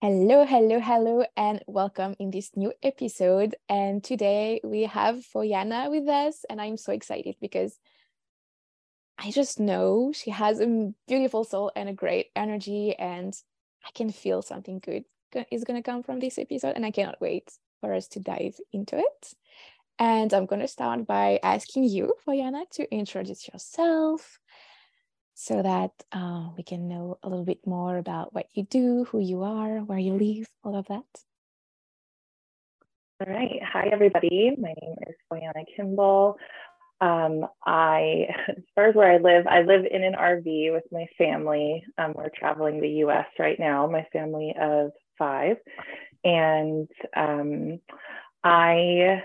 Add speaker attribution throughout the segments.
Speaker 1: Hello, hello, hello, and welcome in this new episode. And today we have Foiana with us, and I'm so excited because I just know she has a beautiful soul and a great energy, and I can feel something good is going to come from this episode, and I cannot wait for us to dive into it. And I'm going to start by asking you, Foiana, to introduce yourself, so that uh, we can know a little bit more about what you do, who you are, where you live, all of that.
Speaker 2: All right. Hi, everybody. My name is Foiana Kimball. Um, I, as far as where I live, I live in an RV with my family. Um, we're traveling the US right now, my family of five. And um, I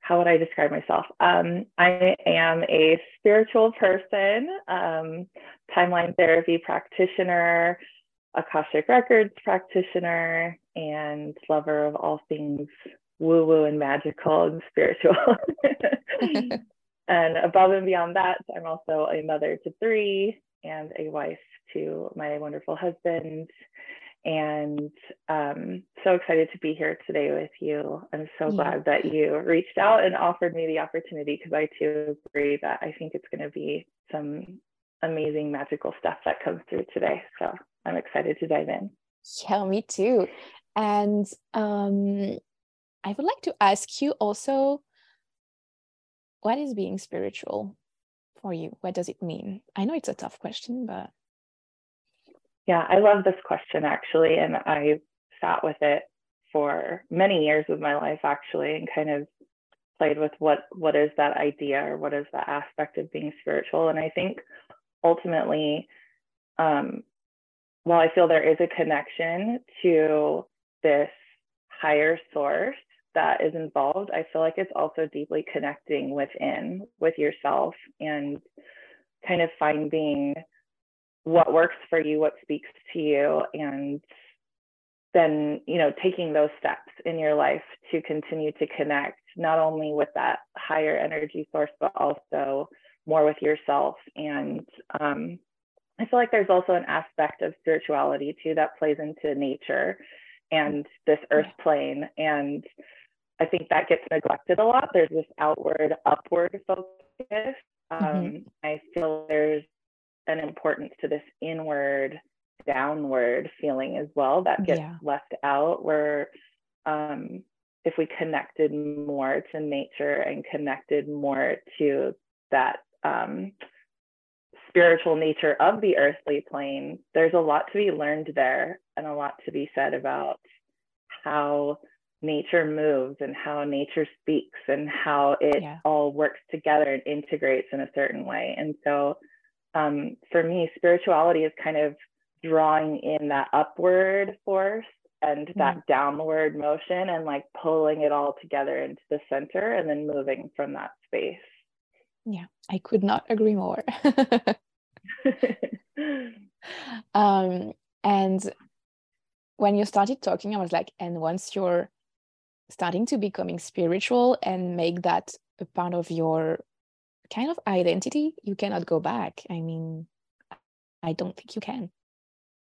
Speaker 2: how would I describe myself? Um, I am a spiritual person, um, timeline therapy practitioner, Akashic Records practitioner, and lover of all things woo woo and magical and spiritual. and above and beyond that, I'm also a mother to three and a wife to my wonderful husband and um, so excited to be here today with you. I'm so yeah. glad that you reached out and offered me the opportunity because I too agree that I think it's going to be some amazing magical stuff that comes through today. So I'm excited to dive in.
Speaker 1: Yeah, me too. And um, I would like to ask you also what is being spiritual for you? What does it mean? I know it's a tough question, but
Speaker 2: yeah, I love this question actually. And I sat with it for many years of my life actually and kind of played with what what is that idea or what is the aspect of being spiritual. And I think ultimately, um, while I feel there is a connection to this higher source that is involved, I feel like it's also deeply connecting within with yourself and kind of finding what works for you, what speaks to you, and then you know taking those steps in your life to continue to connect not only with that higher energy source but also more with yourself. And um, i feel like there's also an aspect of spirituality too that plays into nature and this earth plane. And i think that gets neglected a lot. There's this outward upward focus. Um, mm-hmm. i feel there's an importance to this inward downward feeling as well that gets yeah. left out where um, if we connected more to nature and connected more to that um, spiritual nature of the earthly plane there's a lot to be learned there and a lot to be said about how nature moves and how nature speaks and how it yeah. all works together and integrates in a certain way and so um, for me, spirituality is kind of drawing in that upward force and that mm downward motion and like pulling it all together into the center and then moving from that space.
Speaker 1: Yeah, I could not agree more. um, and when you started talking, I was like, and once you're starting to becoming spiritual and make that a part of your kind of identity, you cannot go back. I mean, I don't think you can.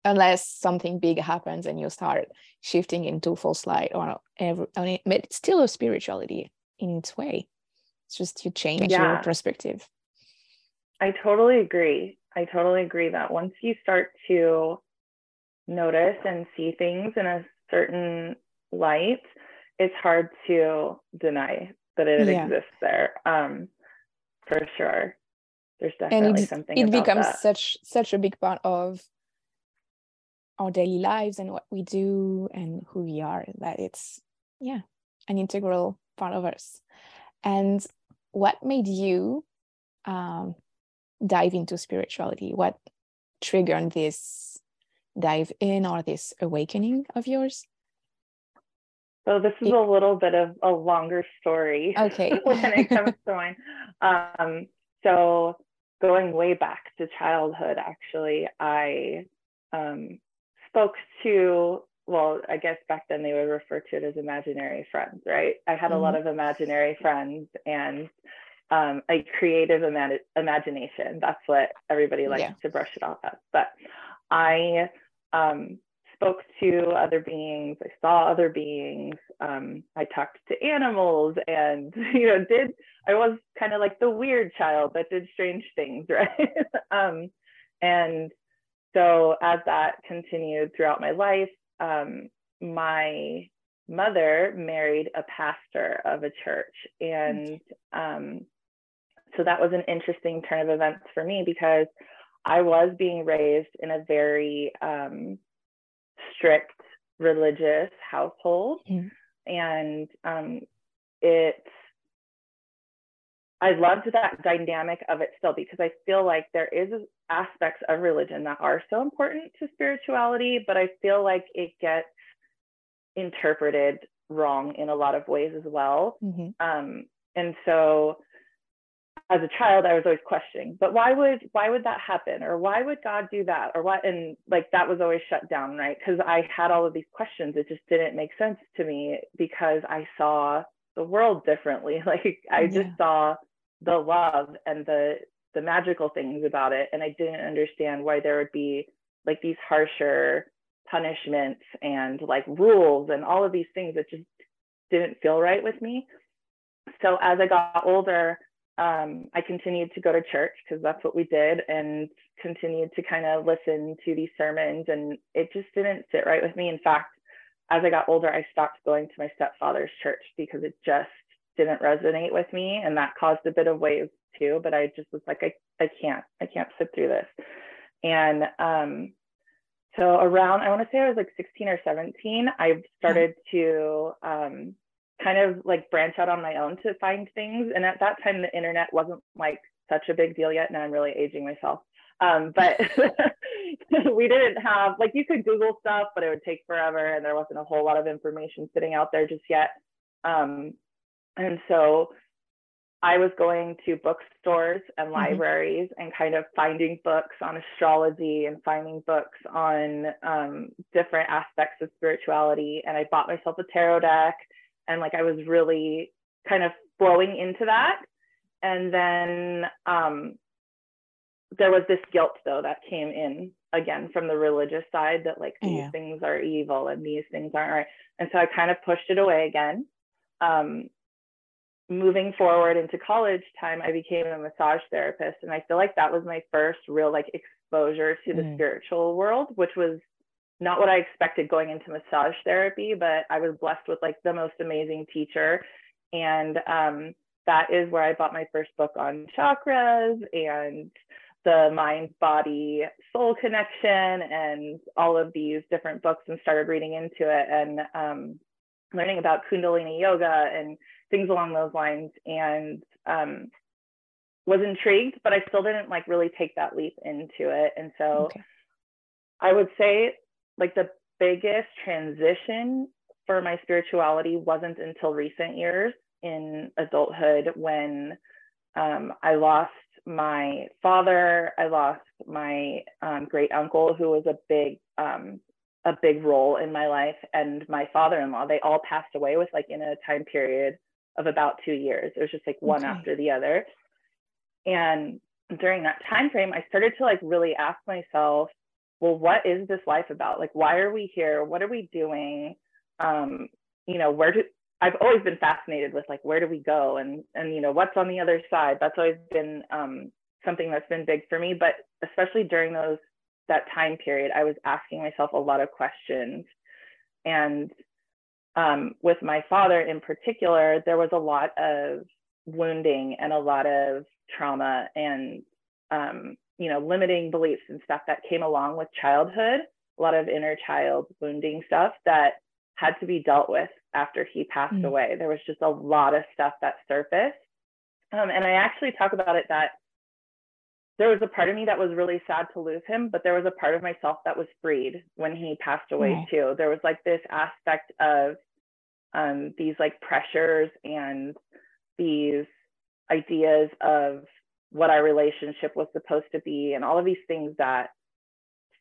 Speaker 1: Unless something big happens and you start shifting into false light or every, I mean, but it's still a spirituality in its way. It's just you change yeah. your perspective.
Speaker 2: I totally agree. I totally agree that once you start to notice and see things in a certain light, it's hard to deny that it yeah. exists there. Um, for sure. There's definitely
Speaker 1: and
Speaker 2: something
Speaker 1: it becomes
Speaker 2: that.
Speaker 1: such such a big part of our daily lives and what we do and who we are that it's yeah an integral part of us. And what made you um, dive into spirituality? What triggered this dive in or this awakening of yours
Speaker 2: so this is a little bit of a longer story.
Speaker 1: Okay.
Speaker 2: when it comes to mine. Um, so going way back to childhood, actually, I um, spoke to, well, I guess back then they would refer to it as imaginary friends, right? I had mm-hmm. a lot mm-hmm. of imaginary friends and um, a creative ima- imagination. That's what everybody likes yeah. to brush it off as. But I um, spoke to other beings, I saw other beings, um, I talked to animals, and you know, did I was kind of like the weird child that did strange things, right? um, and so as that continued throughout my life, um, my mother married a pastor of a church, and um, so that was an interesting turn of events for me because I was being raised in a very um, strict religious household, mm. and um, it. I loved that dynamic of it still because I feel like there is aspects of religion that are so important to spirituality, but I feel like it gets interpreted wrong in a lot of ways as well. Mm-hmm. Um, and so as a child i was always questioning but why would why would that happen? Or why would god do that? Or what and like that was always shut down right? Because i had all of these questions. It just didn't make sense to me because i saw the world differently. Like i yeah. just saw the love and the the magical things about it and i didn't understand why there would be like these harsher punishments and like rules and all of these things that just didn't feel right with me. So as i got older um, I continued to go to church because that's what we did and continued to kind of listen to these sermons. And it just didn't sit right with me. In fact, as I got older, I stopped going to my stepfather's church because it just didn't resonate with me. And that caused a bit of waves too. But I just was like, I, I can't, I can't sit through this. And um, so around, I want to say I was like 16 or 17, I started to um, kind of like branch out on my own to find things. And at that time, the internet wasn't like such a big deal yet. Now I'm really aging myself. Um, but we didn't have like you could Google stuff, but it would take forever, and there wasn't a whole lot of information sitting out there just yet. Um, and so I was going to bookstores and mm-hmm. libraries mm-hmm. and kind of finding books on astrology and finding books on um, different aspects of spirituality. And I bought myself a tarot deck and like I was really kind of flowing into that. And then um, there was this guilt though that came in again from the religious side that like these yeah. things are evil and these things aren't right. And so I kind of pushed it away again. Um, moving forward into college time, I became a massage therapist, and I feel like that was my first real like exposure to the mm. spiritual world, which was not what I expected going into massage therapy, but I was blessed with like the most amazing teacher. And um, that is where I bought my first book on chakras and the mind body soul connection and all of these different books and started reading into it and um, learning about Kundalini yoga and things along those lines. And um, was intrigued, but I still didn't like really take that leap into it. And so okay. I would say like the biggest transition for my spirituality wasn't until recent years in adulthood when um, I lost my father, I lost my um, great uncle, who was a big um, a big role in my life, and my father-in-law. They all passed away with like in a time period of about two years. It was just like one okay. after the other. And during that time frame, I started to like really ask myself, well, what is this life about? Like, why are we here? What are we doing? Um, you know, where do I've always been fascinated with like where do we go and and you know what's on the other side. That's always been um, something that's been big for me. But especially during those that time period, I was asking myself a lot of questions. And um, with my father in particular, there was a lot of wounding and a lot of trauma and um, you know, limiting beliefs and stuff that came along with childhood, a lot of inner child wounding stuff that had to be dealt with after he passed mm. away. There was just a lot of stuff that surfaced. Um, and I actually talk about it that there was a part of me that was really sad to lose him, but there was a part of myself that was freed when he passed away mm. too. There was like this aspect of um, these like pressures and these ideas of what our relationship was supposed to be and all of these things that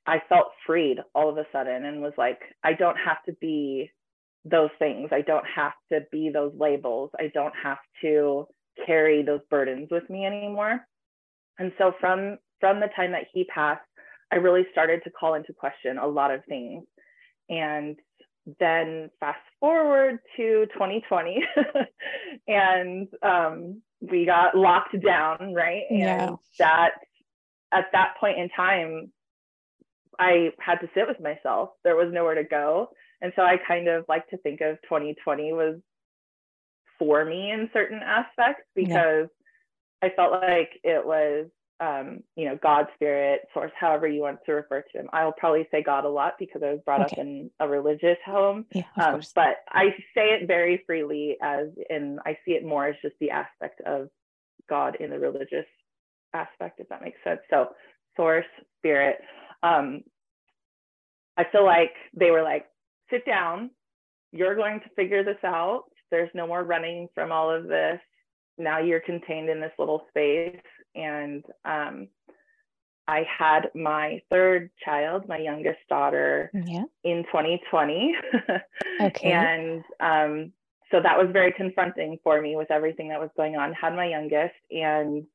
Speaker 2: I felt freed all of a sudden and was like, I don't have to be those things. I don't have to be those labels. I don't have to carry those burdens with me anymore. And so from from the time that he passed, I really started to call into question a lot of things. and then fast forward to 2020 and um, we got locked down right and
Speaker 1: Yeah.
Speaker 2: that at that point in time i had to sit with myself there was nowhere to go and so i kind of like to think of 2020 was for me in certain aspects
Speaker 1: Yeah.
Speaker 2: because i felt like it was um, you know, God, spirit, source, however you want to refer to him. I'll probably say God a lot because I was brought up in a religious home.
Speaker 1: Yeah,
Speaker 2: Um, but I say it very freely as in I see it more as just the aspect of God in the religious aspect, if that makes sense. So source, spirit. Um, I feel like they were like, sit down, you're going to figure this out. There's no more running from all of this. Now you're contained in this little space. And um, I had my third child, my youngest daughter,
Speaker 1: Yeah.
Speaker 2: in 2020.
Speaker 1: Okay.
Speaker 2: and um, so that was very confronting for me with everything that was going on. Had my youngest, and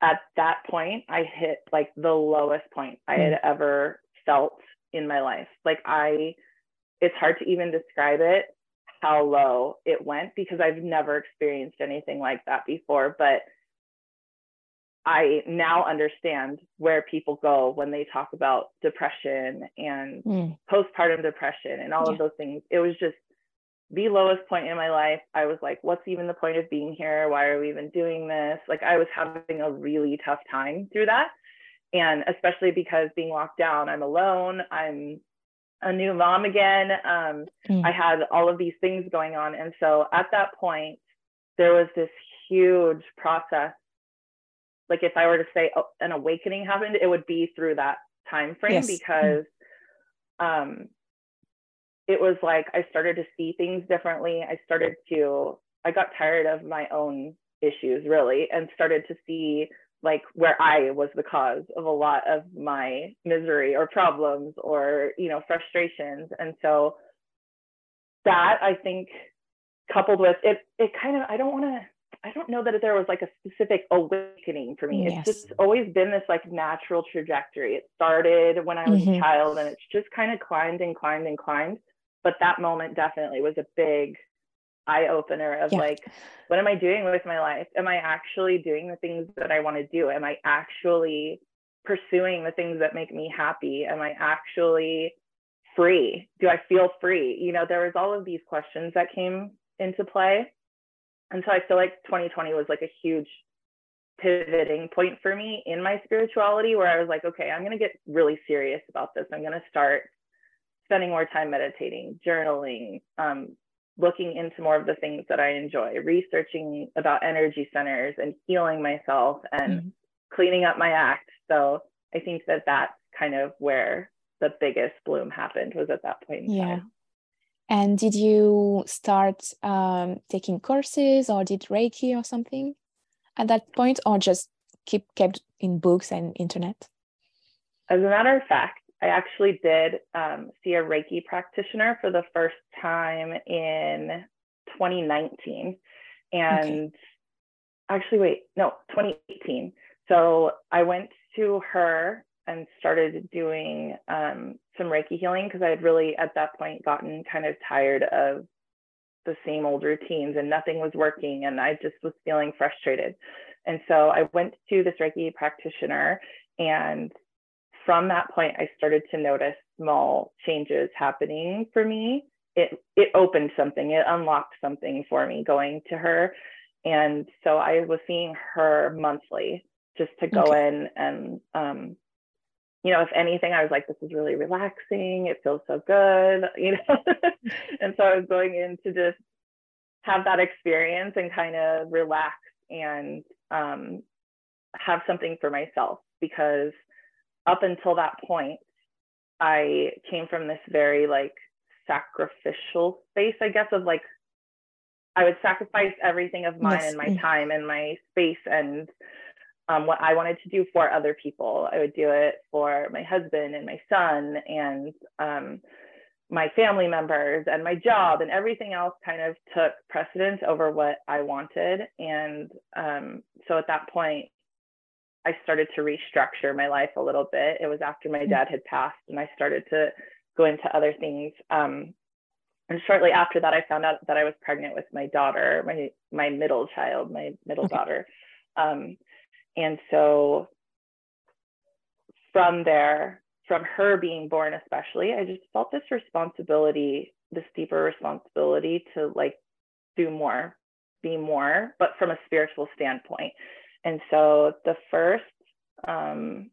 Speaker 2: at that point, I hit like the lowest point I had ever felt in my life. Like, I, it's hard to even describe it how low it went because I've never experienced anything like that before. But I now understand where people go when they talk about depression and
Speaker 1: Mm.
Speaker 2: postpartum depression and all
Speaker 1: Yeah.
Speaker 2: of those things. It was just the lowest point in my life. I was like, what's even the point of being here? Why are we even doing this? Like, I was having a really tough time through that. And especially because being locked down, I'm alone, I'm a new mom again. Um,
Speaker 1: Mm.
Speaker 2: I had all of these things going on. And so at that point, there was this huge process. Like if I were to say oh, an awakening happened, it would be through that time frame
Speaker 1: Yes.
Speaker 2: Because um, it was like I started to see things differently. I started to, I got tired of my own issues really and started to see like where I was the cause of a lot of my misery or problems or, you know, frustrations. And so that I think coupled with it, it kind of, I don't want to, I don't know that there was like a specific awakening for me.
Speaker 1: Yes.
Speaker 2: It's just always been this like natural trajectory. It started when I was
Speaker 1: Mhm.
Speaker 2: a child and it's just kind of climbed and climbed and climbed. But that moment definitely was a big eye opener of
Speaker 1: Yeah.
Speaker 2: like, what am I doing with my life? Am I actually doing the things that I want to do? Am I actually pursuing the things that make me happy? Am I actually free? Do I feel free? You know, there was all of these questions that came into play. And so I feel like 2020 was like a huge pivoting point for me in my spirituality where I was like, okay, I'm going to get really serious about this. I'm going to start spending more time meditating, journaling, um, looking into more of the things that I enjoy, researching about energy centers and healing myself and
Speaker 1: Mhm.
Speaker 2: cleaning up my act. So I think that that's kind of where the biggest bloom happened was at that point in
Speaker 1: Yeah.
Speaker 2: time.
Speaker 1: And did you start um, taking courses or did Reiki or something at that point, or just keep kept in books and internet?
Speaker 2: As a matter of fact, I actually did um, see a Reiki practitioner for the first time in 2019. And actually, wait, no, 2018. So I went to her and started doing um, some Reiki healing because I had really, at that point, gotten kind of tired of the same old routines and nothing was working. And I just was feeling frustrated. And so I went to this Reiki practitioner and from that point, I started to notice small changes happening for me. It it opened something, it unlocked something for me going to her. And so I was seeing her monthly just to go
Speaker 1: Okay.
Speaker 2: in and um, you know, if anything, I was like, this is really relaxing. It feels so good, you know. and so I was going in to just have that experience and kind of relax and um, have something for myself because up until that point, I came from this very like sacrificial space, I guess, of like I would sacrifice everything of mine
Speaker 1: Yes.
Speaker 2: and my time and my space and um, what I wanted to do for other people. I would do it for my husband and my son and um, my family members and my job and everything else kind of took precedence over what I wanted. And um, so at that point, I started to restructure my life a little bit. It was after my
Speaker 1: Mm.
Speaker 2: dad had passed, and I started to go into other things. Um, and shortly after that, I found out that I was pregnant with my daughter, my my middle child, my middle okay. daughter. Um, and so from there, from her being born especially, I just felt this responsibility, this deeper responsibility to like do more, be more, but from a spiritual standpoint. And so the first um,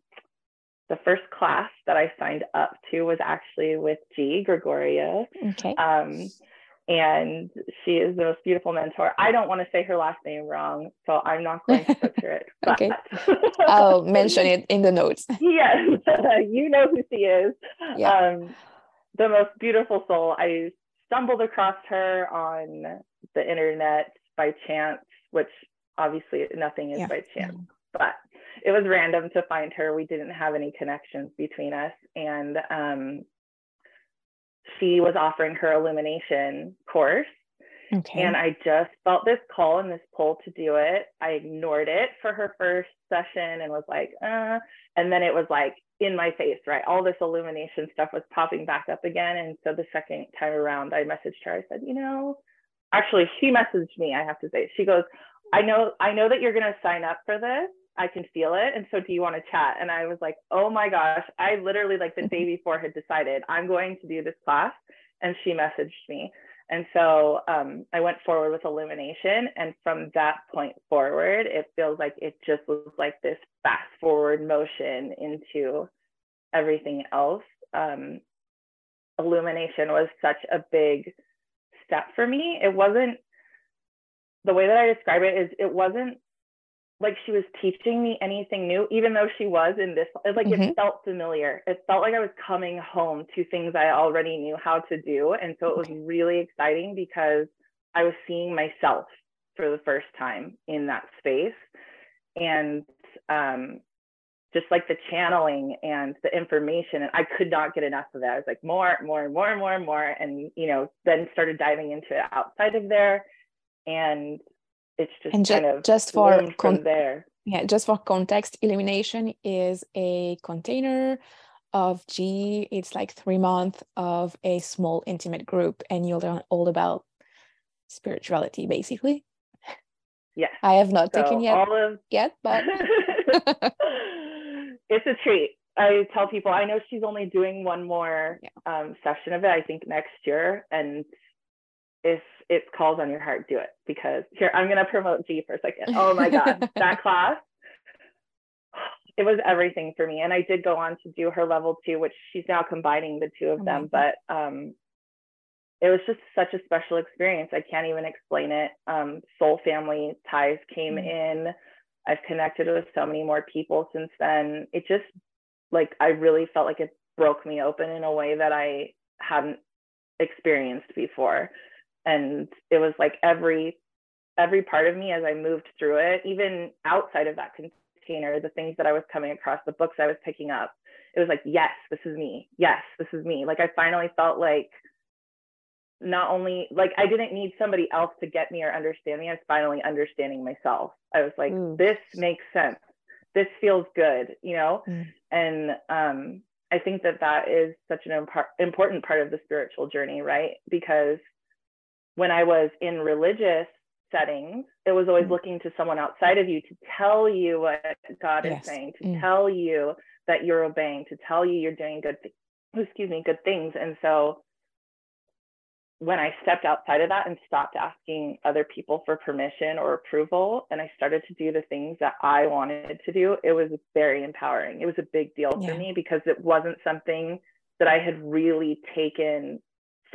Speaker 2: the first class that I signed up to was actually with G Gregoria.
Speaker 1: Okay.
Speaker 2: Um, and she is the most beautiful mentor. I don't want to say her last name wrong, so I'm not going to butcher it.
Speaker 1: okay. I'll mention it in the notes.
Speaker 2: yes, you know who she is. Yeah. Um, the most beautiful soul. I stumbled across her on the internet by chance, which obviously nothing is yeah. by chance, but it was random to find her. We didn't have any connections between us. And um, she was offering her illumination course. Okay. And I just felt this call and this pull to do it. I ignored it for her first session and was like, uh, and then it was like in my face, right? All this illumination stuff was popping back up again. And so the second time around, I messaged her. I said, you know, actually, she messaged me. I have to say, she goes, I know, I know that you're going to sign up for this. I can feel it. And so do you want to chat? And I was like, oh my gosh, I literally like the day mm-hmm. before had decided I'm going to do this class. And she messaged me. And so um, I went forward with illumination. And from that point forward, it feels like it just was like this fast forward motion into everything else. Um, illumination was such a big step for me. It wasn't the way that I describe it is it wasn't like she was teaching me anything new, even though she was in this, like mm-hmm. it felt familiar. It felt like I was coming home to things I already knew how to do. And so it was really exciting because I was seeing myself for the first time in that space. And um, just like the channeling and the information, and I could not get enough of it. I was like, more, more, more, more, and more. And, you know, then started diving into it outside of there. And it's just and ju- kind of
Speaker 1: just for
Speaker 2: con- there.
Speaker 1: Yeah, just for context, illumination is a container of G. It's like three months of a small intimate group, and you'll learn all about spirituality, basically.
Speaker 2: Yeah,
Speaker 1: I have not so taken yet of... yet, but
Speaker 2: it's a treat. I tell people I know she's only doing one more yeah. um, session of it. I think next year, and if it calls on your heart, do it because here I'm going to promote G for a second. Oh my God, that class, it was everything for me. And I did go on to do her level two, which she's now combining the two of oh them. But um, it was just such a special experience. I can't even explain it. Um, soul family ties came mm-hmm. in. I've connected with so many more people since then. It just like I really felt like it broke me open in a way that I hadn't experienced before and it was like every every part of me as i moved through it even outside of that container the things that i was coming across the books i was picking up it was like yes this is me. Yes this is me. Like i finally felt like not only like i didn't need somebody else to get me or understand me i was finally understanding myself. I was like mm. this makes sense. This feels good you know? Mm. and um i think that that is such an imp- important part of the spiritual journey right? Because when I was in religious settings, it was always mm. looking to someone outside of you to tell you what God yes. is saying, to mm. tell you that you're obeying, to tell you you're doing good, th- excuse me, good things. And so when I stepped outside of that and stopped asking other people for permission or approval, and I started to do the things that I wanted to do, it was very empowering. It was a big deal yeah. for me because it wasn't something that I had really taken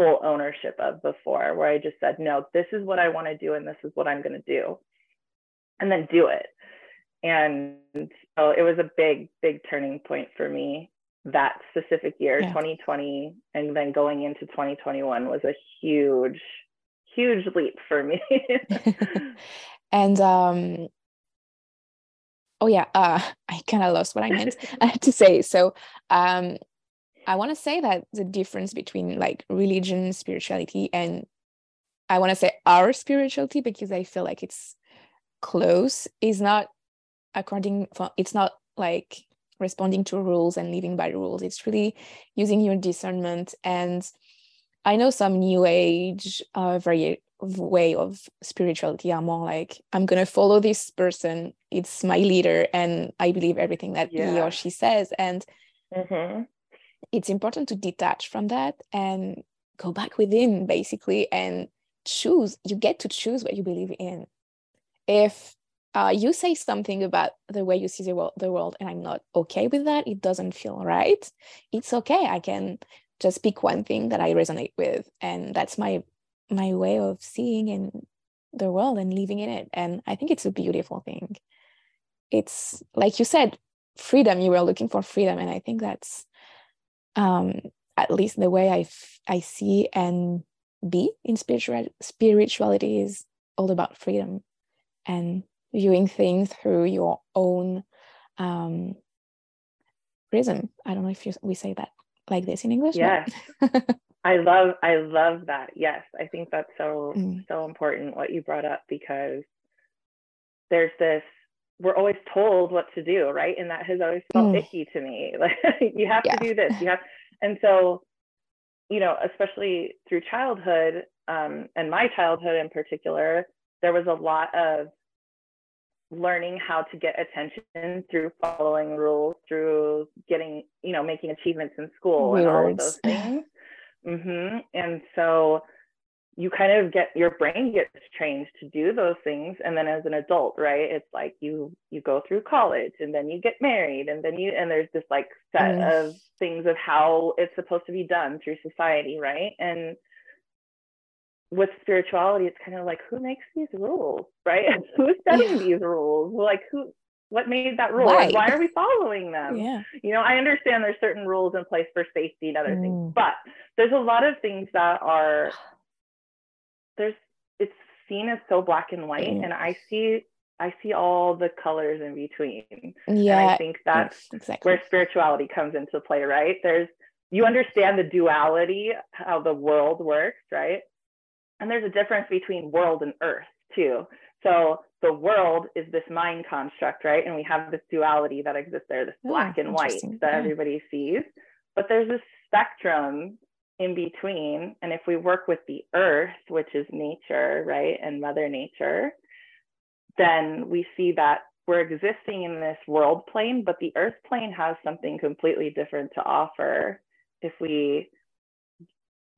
Speaker 2: full ownership of before, where I just said, no, this is what I want to do and this is what I'm going to do, and then do it. And so it was a big, big turning point for me. That specific year, yeah. 2020, and then going into 2021 was a huge, huge leap for me.
Speaker 1: and um, oh yeah, uh, I kind of lost what I meant to say. So um, I want to say that the difference between like religion, spirituality, and I want to say our spirituality because I feel like it's close is not according for it's not like responding to rules and living by rules. It's really using your discernment. And I know some new age uh, very way of spirituality are more like I'm gonna follow this person. It's my leader, and I believe everything that yeah. he or she says. And mm-hmm. It's important to detach from that and go back within, basically, and choose. You get to choose what you believe in. If uh, you say something about the way you see the world, the world, and I'm not okay with that, it doesn't feel right. It's okay. I can just pick one thing that I resonate with, and that's my my way of seeing in the world and living in it. And I think it's a beautiful thing. It's like you said, freedom. You were looking for freedom, and I think that's um, at least the way I I see and be in spiritual spirituality is all about freedom and viewing things through your own um, prism. I don't know if you, we say that like this in English.
Speaker 2: Yes. I love I love that. Yes. I think that's so mm. so important what you brought up because there's this we're always told what to do, right? And that has always felt mm. icky to me. Like you have yeah. to do this. You have and so, you know, especially through childhood, um, and my childhood in particular, there was a lot of learning how to get attention through following rules, through getting, you know, making achievements in school and all of those things. mm-hmm. And so you kind of get your brain gets trained to do those things and then as an adult right it's like you you go through college and then you get married and then you and there's this like set mm. of things of how it's supposed to be done through society right and with spirituality, it's kind of like who makes these rules, right? Who's setting yeah. these rules? Like who what made that rule? Right. Why are we following them?
Speaker 1: Yeah.
Speaker 2: You know, I understand there's certain rules in place for safety and other mm. things, but there's a lot of things that are there's it's seen as so black and white mm. and I see I see all the colors in between.
Speaker 1: Yeah.
Speaker 2: And I think that's exactly. where spirituality comes into play, right? There's you understand the duality, how the world works, right? And there's a difference between world and earth too. So the world is this mind construct, right? And we have this duality that exists there, this oh, black and white that yeah. everybody sees. But there's this spectrum in between. And if we work with the earth, which is nature, right? And Mother Nature, then we see that we're existing in this world plane, but the earth plane has something completely different to offer if we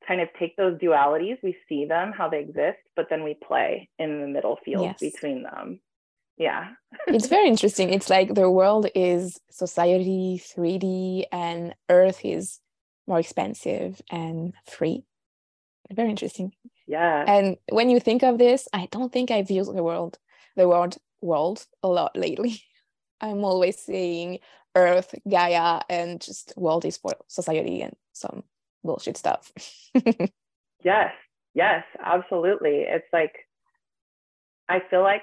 Speaker 2: kind of take those dualities, we see them, how they exist, but then we play in the middle field yes. between them. Yeah.
Speaker 1: it's very interesting. It's like the world is society 3D and Earth is more expensive and free. Very interesting.
Speaker 2: Yeah.
Speaker 1: And when you think of this, I don't think I've used the world, the word world a lot lately. I'm always saying Earth, Gaia, and just world is for society and some bullshit stuff.
Speaker 2: yes, yes, absolutely. It's like, I feel like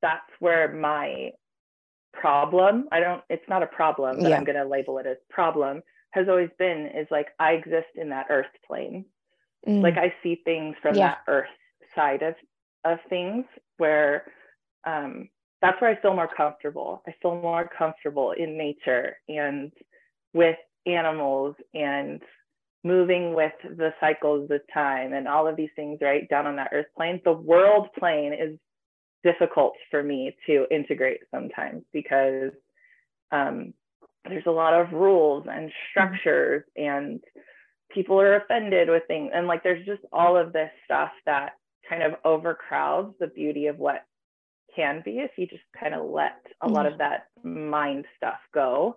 Speaker 2: that's where my problem, I don't, it's not a problem, but yeah. I'm going to label it as problem, has always been is like, I exist in that earth plane. Mm. Like, I see things from yeah. that earth side of, of things where, um, that's where I feel more comfortable. I feel more comfortable in nature and with animals and moving with the cycles of time and all of these things right down on that earth plane the world plane is difficult for me to integrate sometimes because um, there's a lot of rules and structures and people are offended with things and like there's just all of this stuff that kind of overcrowds the beauty of what can be if you just kind of let a lot of that mind stuff go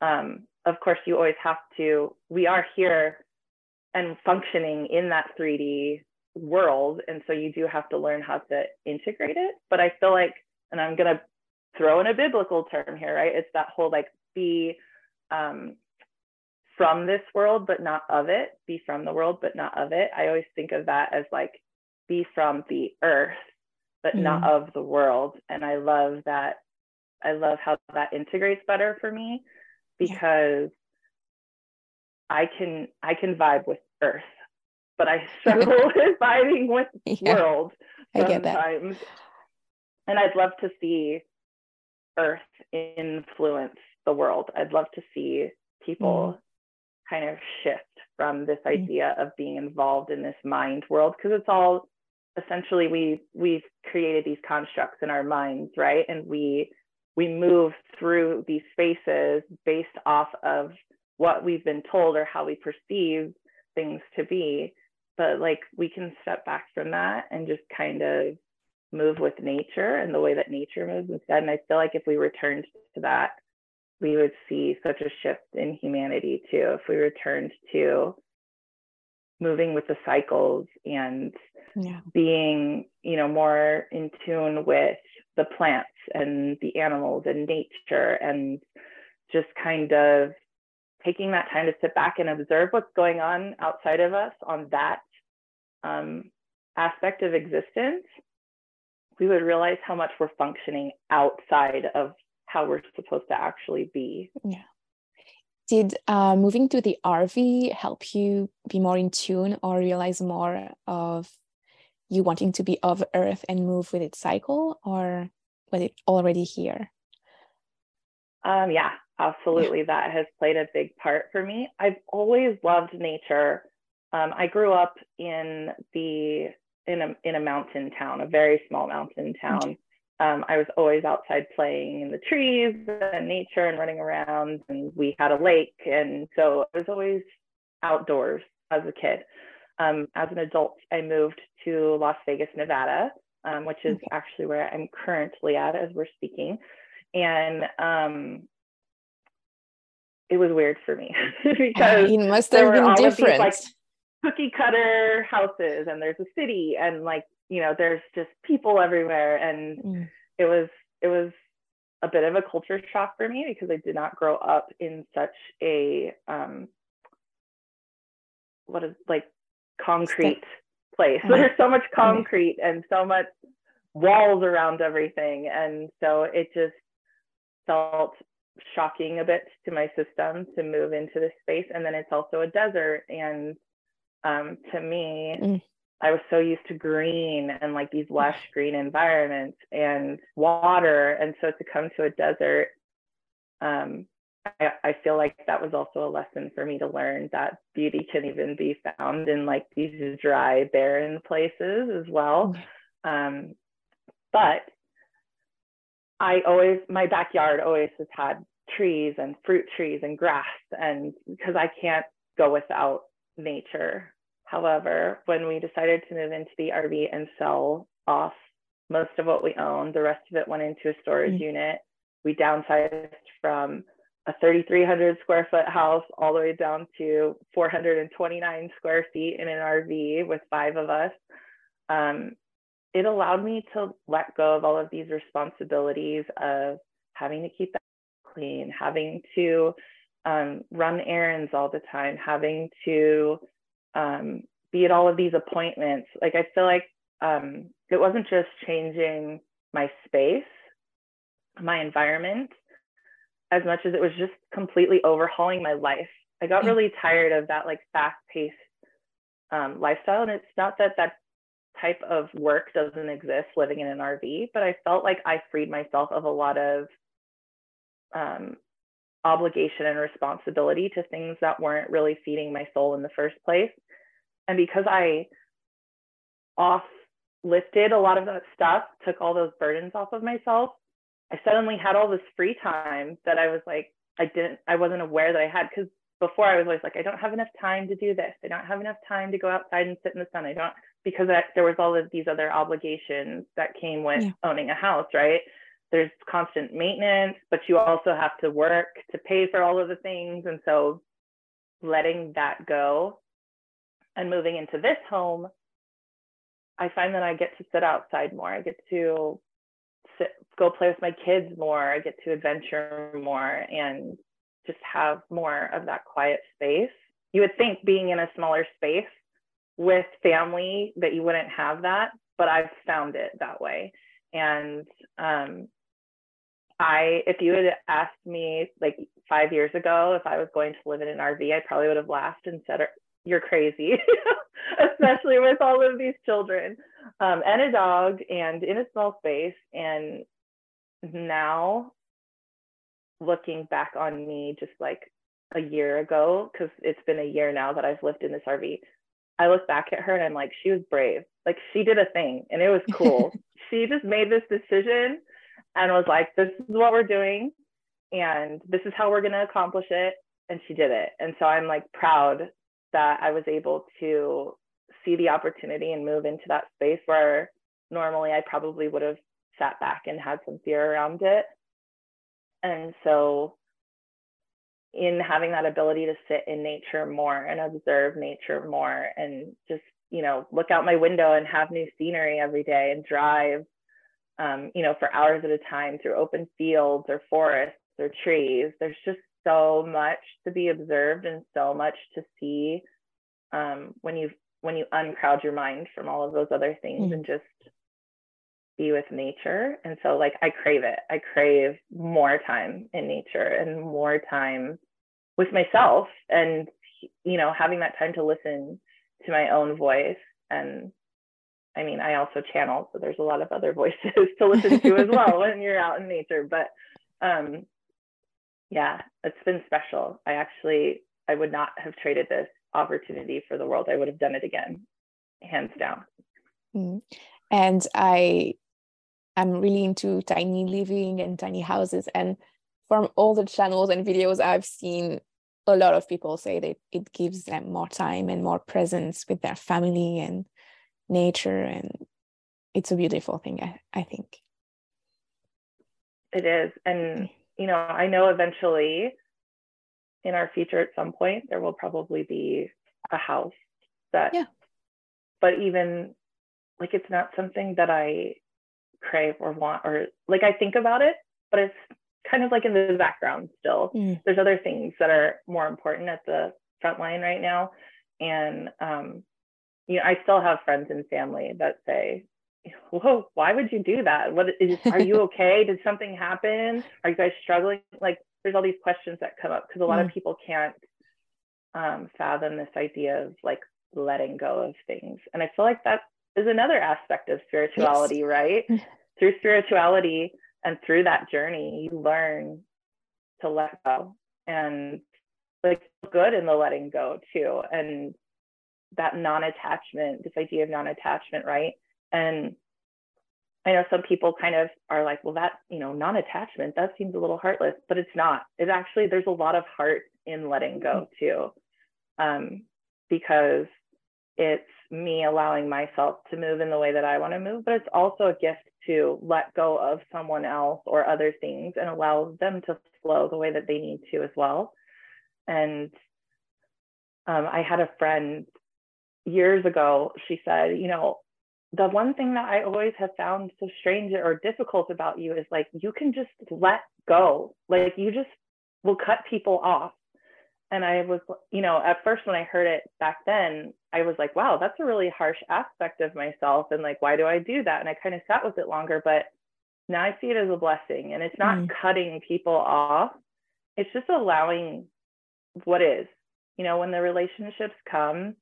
Speaker 2: um, of course, you always have to, we are here and functioning in that 3D world. And so you do have to learn how to integrate it. But I feel like, and I'm going to throw in a biblical term here, right? It's that whole like be um, from this world, but not of it, be from the world, but not of it. I always think of that as like be from the earth, but mm. not of the world. And I love that. I love how that integrates better for me because yeah. I can I can vibe with Earth, but I struggle with vibing with yeah, world sometimes. And I'd love to see Earth influence the world. I'd love to see people mm. kind of shift from this mm. idea mm. of being involved in this mind world because it's all essentially we we've created these constructs in our minds, right? And we we move through these spaces based off of what we've been told or how we perceive things to be but like we can step back from that and just kind of move with nature and the way that nature moves instead and i feel like if we returned to that we would see such a shift in humanity too if we returned to moving with the cycles and yeah. being you know more in tune with the plants and the animals and nature and just kind of taking that time to sit back and observe what's going on outside of us on that um, aspect of existence we would realize how much we're functioning outside of how we're supposed to actually be
Speaker 1: yeah did uh, moving to the RV help you be more in tune or realize more of you wanting to be of Earth and move with its cycle, or was it already here?
Speaker 2: Um, yeah, absolutely. Yeah. That has played a big part for me. I've always loved nature. Um, I grew up in the in a in a mountain town, a very small mountain town. Okay um, I was always outside playing in the trees and nature and running around. And we had a lake. And so I was always outdoors as a kid. Um, as an adult, I moved to Las Vegas, Nevada, um, which is actually where I'm currently at as we're speaking. And um, it was weird for me because
Speaker 1: it must have been different. These, like,
Speaker 2: cookie cutter houses and there's a city and like you know there's just people everywhere and mm. it was it was a bit of a culture shock for me because I did not grow up in such a um what is like concrete place. Uh-huh. There's so much concrete and so much walls around everything. And so it just felt shocking a bit to my system to move into this space. And then it's also a desert. And um, to me, mm. I was so used to green and like these lush green environments and water. And so to come to a desert, um, I, I, feel like that was also a lesson for me to learn that beauty can even be found in like these dry, barren places as well. Um, but I always, my backyard always has had trees and fruit trees and grass, and because I can't go without nature However, when we decided to move into the RV and sell off most of what we owned, the rest of it went into a storage mm-hmm. unit. We downsized from a 3,300 square foot house all the way down to 429 square feet in an RV with five of us. Um, it allowed me to let go of all of these responsibilities of having to keep that clean, having to um, run errands all the time, having to um, be at all of these appointments. Like I feel like um, it wasn't just changing my space, my environment, as much as it was just completely overhauling my life. I got really tired of that like fast-paced um, lifestyle, and it's not that that type of work doesn't exist living in an RV, but I felt like I freed myself of a lot of um, obligation and responsibility to things that weren't really feeding my soul in the first place. And because I off lifted a lot of that stuff, took all those burdens off of myself, I suddenly had all this free time that I was like, I didn't, I wasn't aware that I had. Because before I was always like, I don't have enough time to do this. I don't have enough time to go outside and sit in the sun. I don't, because I, there was all of these other obligations that came with yeah. owning a house, right? There's constant maintenance, but you also have to work to pay for all of the things. And so letting that go and moving into this home, I find that I get to sit outside more. I get to sit, go play with my kids more. I get to adventure more and just have more of that quiet space. You would think being in a smaller space with family that you wouldn't have that, but I've found it that way. And um, I, if you had asked me like five years ago if I was going to live in an RV, I probably would have laughed and said, "You're crazy," especially with all of these children um, and a dog and in a small space. And now looking back on me just like a year ago, because it's been a year now that I've lived in this RV, I look back at her and I'm like, she was brave. Like she did a thing and it was cool. she just made this decision and was like, this is what we're doing and this is how we're going to accomplish it. And she did it. And so I'm like proud that I was able to see the opportunity and move into that space where normally I probably would have sat back and had some fear around it. And so, in having that ability to sit in nature more and observe nature more and just, you know, look out my window and have new scenery every day and drive, um, you know, for hours at a time through open fields or forests or trees, there's just so much to be observed and so much to see um, when you when you uncrowd your mind from all of those other things mm. and just be with nature. And so like I crave it. I crave more time in nature and more time with myself and you know having that time to listen to my own voice and I mean I also channel so there's a lot of other voices to listen to as well when you're out in nature but um yeah it's been special I actually I would not have traded this opportunity for the world I would have done it again hands down
Speaker 1: mm. and I I'm really into tiny living and tiny houses. And from all the channels and videos I've seen, a lot of people say that it gives them more time and more presence with their family and nature. And it's a beautiful thing, I, I think.
Speaker 2: It is. And, you know, I know eventually in our future at some point, there will probably be a house that, yeah. but even like it's not something that I crave or want or like I think about it, but it's kind of like in the background still. Mm. There's other things that are more important at the front line right now. And um, you know, I still have friends and family that say, Whoa, why would you do that? What is are you okay? Did something happen? Are you guys struggling? Like there's all these questions that come up because a lot mm. of people can't um, fathom this idea of like letting go of things. And I feel like that is another aspect of spirituality, yes. right? through spirituality and through that journey, you learn to let go and like good in the letting go too. And that non-attachment, this idea of non-attachment, right? And I know some people kind of are like, well, that, you know, non-attachment, that seems a little heartless, but it's not. It actually, there's a lot of heart in letting go too. Um, because it's me allowing myself to move in the way that I want to move, but it's also a gift to let go of someone else or other things and allow them to flow the way that they need to as well. And um, I had a friend years ago, she said, you know, the one thing that I always have found so strange or difficult about you is like you can just let go. Like you just will cut people off and I was, you know, at first when I heard it back then, I was like, wow, that's a really harsh aspect of myself. And like, why do I do that? And I kind of sat with it longer, but now I see it as a blessing. And it's not mm. cutting people off, it's just allowing what is. You know, when the relationships come,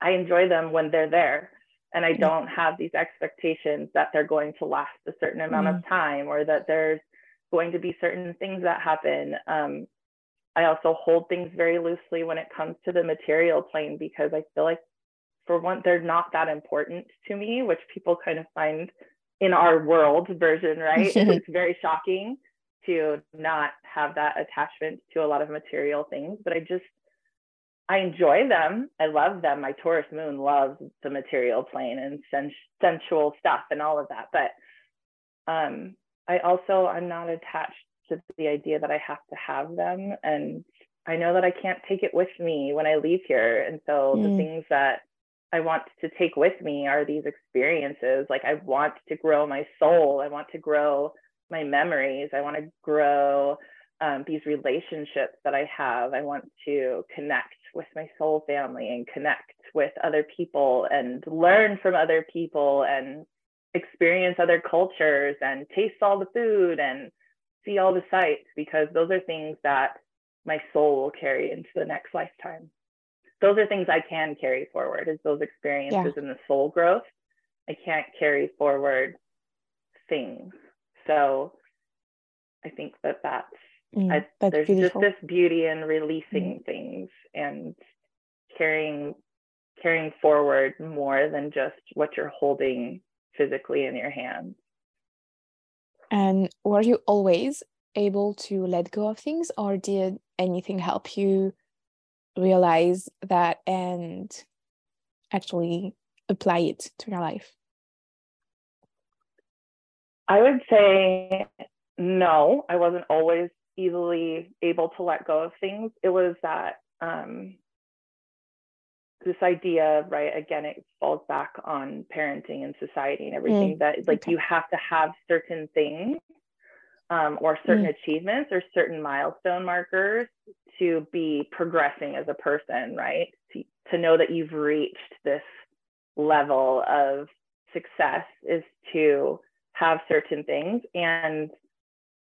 Speaker 2: I enjoy them when they're there. And I don't have these expectations that they're going to last a certain amount mm. of time or that there's going to be certain things that happen. Um, I also hold things very loosely when it comes to the material plane because I feel like, for one, they're not that important to me, which people kind of find in our world version, right? it's very shocking to not have that attachment to a lot of material things, but I just, I enjoy them. I love them. My Taurus moon loves the material plane and sen- sensual stuff and all of that. But um, I also, I'm not attached to the idea that I have to have them. And I know that I can't take it with me when I leave here. And so mm. the things that I want to take with me are these experiences. Like I want to grow my soul. I want to grow my memories. I want to grow um, these relationships that I have. I want to connect with my soul family and connect with other people and learn from other people and experience other cultures and taste all the food and see all the sights because those are things that my soul will carry into the next lifetime. Those are things I can carry forward is those experiences yeah. in the soul growth. I can't carry forward things. So I think that that's,
Speaker 1: Mm,
Speaker 2: I, there's
Speaker 1: beautiful.
Speaker 2: just this beauty in releasing things and carrying carrying forward more than just what you're holding physically in your hands.
Speaker 1: And were you always able to let go of things, or did anything help you realize that and actually apply it to your life?
Speaker 2: I would say no, I wasn't always easily able to let go of things. It was that um, this idea, right? Again, it falls back on parenting and society and everything
Speaker 1: Mm,
Speaker 2: that like
Speaker 1: okay.
Speaker 2: you have to have certain things um, or certain
Speaker 1: Mm.
Speaker 2: achievements or certain milestone markers to be progressing as a person, right? To, to know that you've reached this level of success is to have certain things. And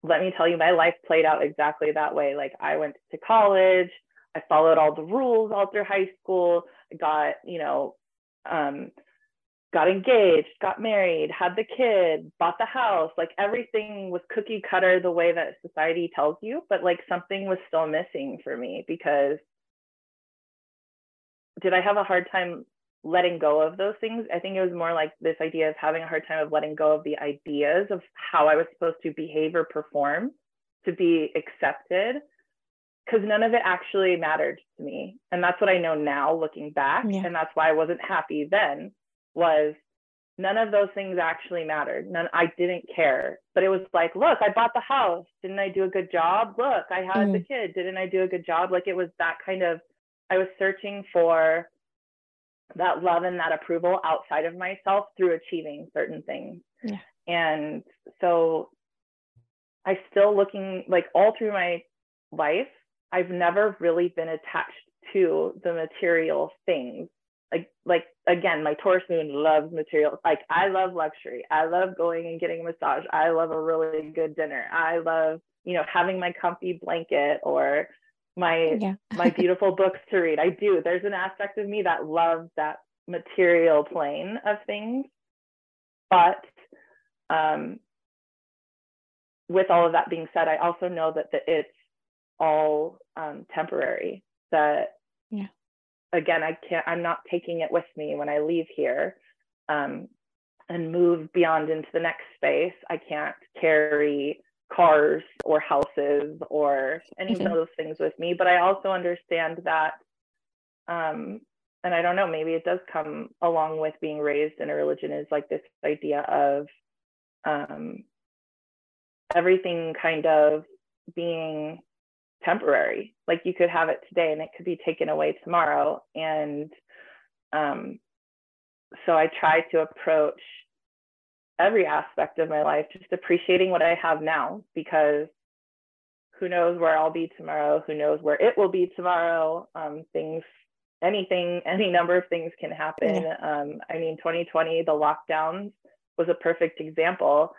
Speaker 2: let me tell you, my life played out exactly that way. Like I went to college, I followed all the rules all through high school, got, you know, um, got engaged, got married, had the kid, bought the house, like everything was cookie cutter the way that society tells you, but like something was still missing for me because did I have a hard time letting go of those things? I think it was more like this idea of having a hard time of letting go of the ideas of how I was supposed to behave or perform to be accepted because none of it actually mattered to me. And that's what I know now looking back.
Speaker 1: Yeah.
Speaker 2: And that's why I wasn't happy then was none of those things actually mattered. None I didn't care. But it was like, look, I bought the house. Didn't I do a good job? Look, I had the mm. kid. Didn't I do a good job? Like it was that kind of I was searching for that love and that approval outside of myself through achieving certain things.
Speaker 1: Yeah.
Speaker 2: And so I still looking like all through my life, I've never really been attached to the material things. Like like again, my Taurus moon loves material. Like I love luxury. I love going and getting a massage. I love a really good dinner. I love, you know, having my comfy blanket or my
Speaker 1: Yeah.
Speaker 2: my beautiful books to read. I do. There's an aspect of me that loves that material plane of things. But um, with all of that being said, I also know that the, it's all um, temporary. That
Speaker 1: Yeah.
Speaker 2: again, I can't. I'm not taking it with me when I leave here um, and move beyond into the next space. I can't carry cars or houses or any
Speaker 1: Mhm.
Speaker 2: of those things with me. But I also understand that, um, and I don't know, maybe it does come along with being raised in a religion is like this idea of um, everything kind of being temporary. Like you could have it today and it could be taken away tomorrow. And um, so I try to approach every aspect of my life, just appreciating what I have now because who knows where I'll be tomorrow, who knows where it will be tomorrow. Um, things, anything, any number of things can happen. Um, I mean, 2020, the lockdowns was a perfect example.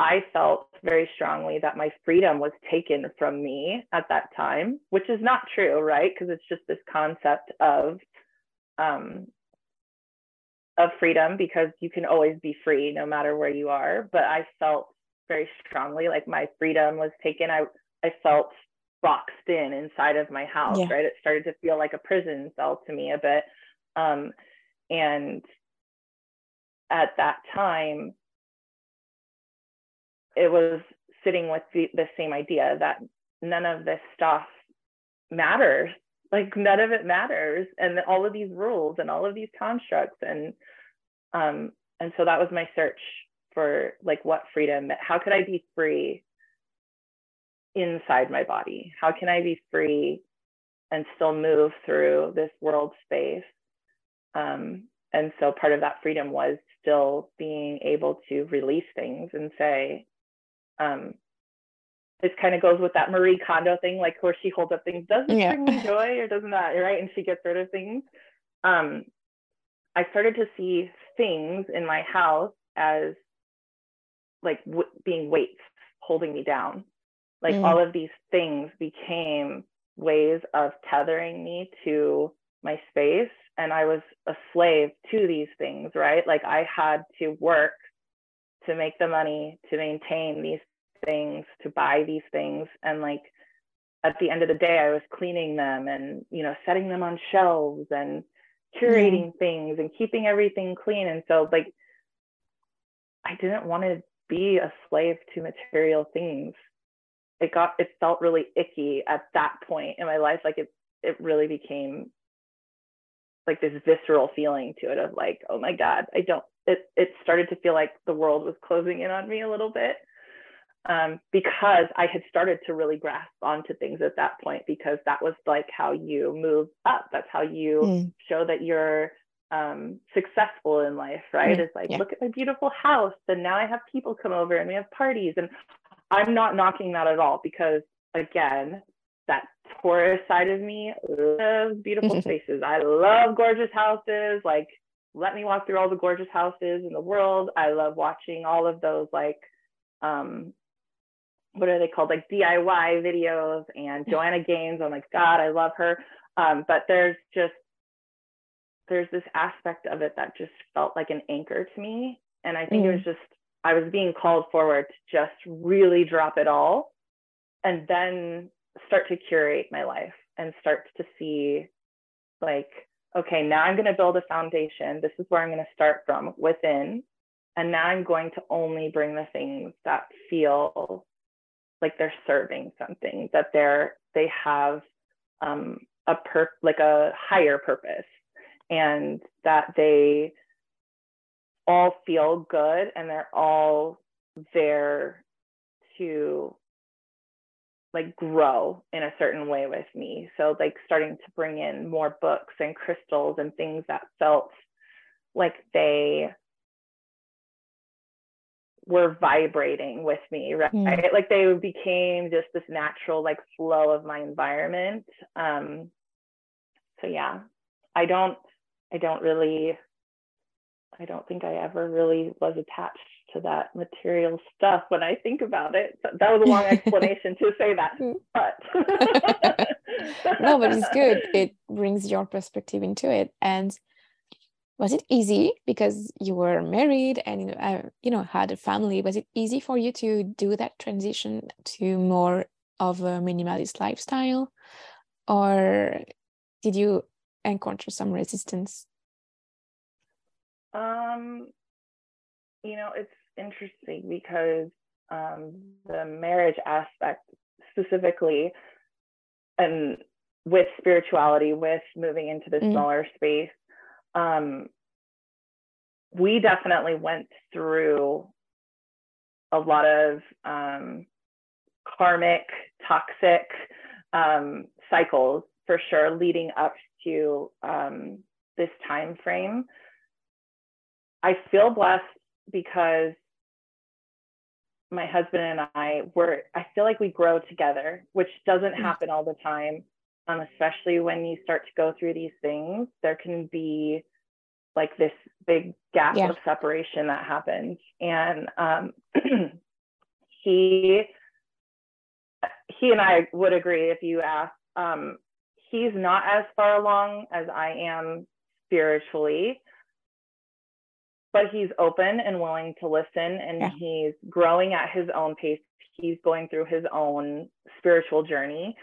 Speaker 2: I felt very strongly that my freedom was taken from me at that time, which is not true, right? Because it's just this concept of um, of freedom because you can always be free no matter where you are. But I felt very strongly like my freedom was taken. I I felt boxed in inside of my house,
Speaker 1: Yeah.
Speaker 2: right? It started to feel like a prison cell to me a bit. Um, and at that time, it was sitting with the, the same idea that none of this stuff matters like none of it matters and all of these rules and all of these constructs and um and so that was my search for like what freedom how could i be free inside my body? How can i be free and still move through this world space? Um and so part of that freedom was still being able to release things and say um this kind of goes with that Marie Kondo thing, like where she holds up things. Does this
Speaker 1: Yeah.
Speaker 2: bring me joy or doesn't that? Right. And she gets rid of things. Um, I started to see things in my house as like w- being weights holding me down. Like
Speaker 1: Mm.
Speaker 2: all of these things became ways of tethering me to my space. And I was a slave to these things, right? Like I had to work to make the money to maintain these things, to buy these things. And like at the end of the day, I was cleaning them and, you know, setting them on shelves and curating mm. things and keeping everything clean. And so, like, I didn't want to be a slave to material things. It got, it felt really icky at that point in my life. Like, it, it really became like this visceral feeling to it of like, oh my God, I don't, it, it started to feel like the world was closing in on me a little bit um, because I had started to really grasp onto things at that point because that was like how you move up. That's how you mm. show that you're um, successful in life, right? Mm. It's like, yeah. look at my beautiful house. And now I have people come over and we have parties. And I'm not knocking that at all because, again, that Taurus side of me loves beautiful spaces. I love gorgeous houses. Like, let me walk through all the gorgeous houses in the world. I love watching all of those like um what are they called like DIY videos and Joanna Gaines. I'm like, God, I love her. Um, but there's just there's this aspect of it that just felt like an anchor to me. And I think mm. it was just I was being called forward to just really drop it all and then start to curate my life and start to see like okay, now I'm going to build a foundation. This is where I'm going to start from within. And now I'm going to only bring the things that feel like they're serving something, that they're, they have um, a per, like a higher purpose and that they all feel good and they're all there to like grow in a certain way with me. So like starting to bring in more books and crystals and things that felt like they were vibrating with me, right? Mm. Like they became just this natural like flow of my environment. Um so yeah, I don't I don't really I don't think I ever really was attached to that material stuff when I think about it. That was a long explanation to say that, mm. but
Speaker 1: no, but it's good. It brings your perspective into it. And was it easy because you were married and uh, you know had a family? Was it easy for you to do that transition to more of a minimalist lifestyle, or did you encounter some resistance?
Speaker 2: Um, you know, it's interesting because um, the marriage aspect specifically, and with spirituality, with moving into the mm. smaller space, um, we definitely went through a lot of um, karmic, toxic um, cycles for sure, leading up to um, this time frame. I feel blessed because my husband and I were, I feel like we grow together, which doesn't mm. happen all the time. Um, especially when you start to go through these things, there can be like this big gap yeah. of separation that happens. And um, he, he and I would agree if you ask, um, he's not as far along as I am spiritually but he's open and willing to listen and yeah. he's growing at his own pace he's going through his own spiritual journey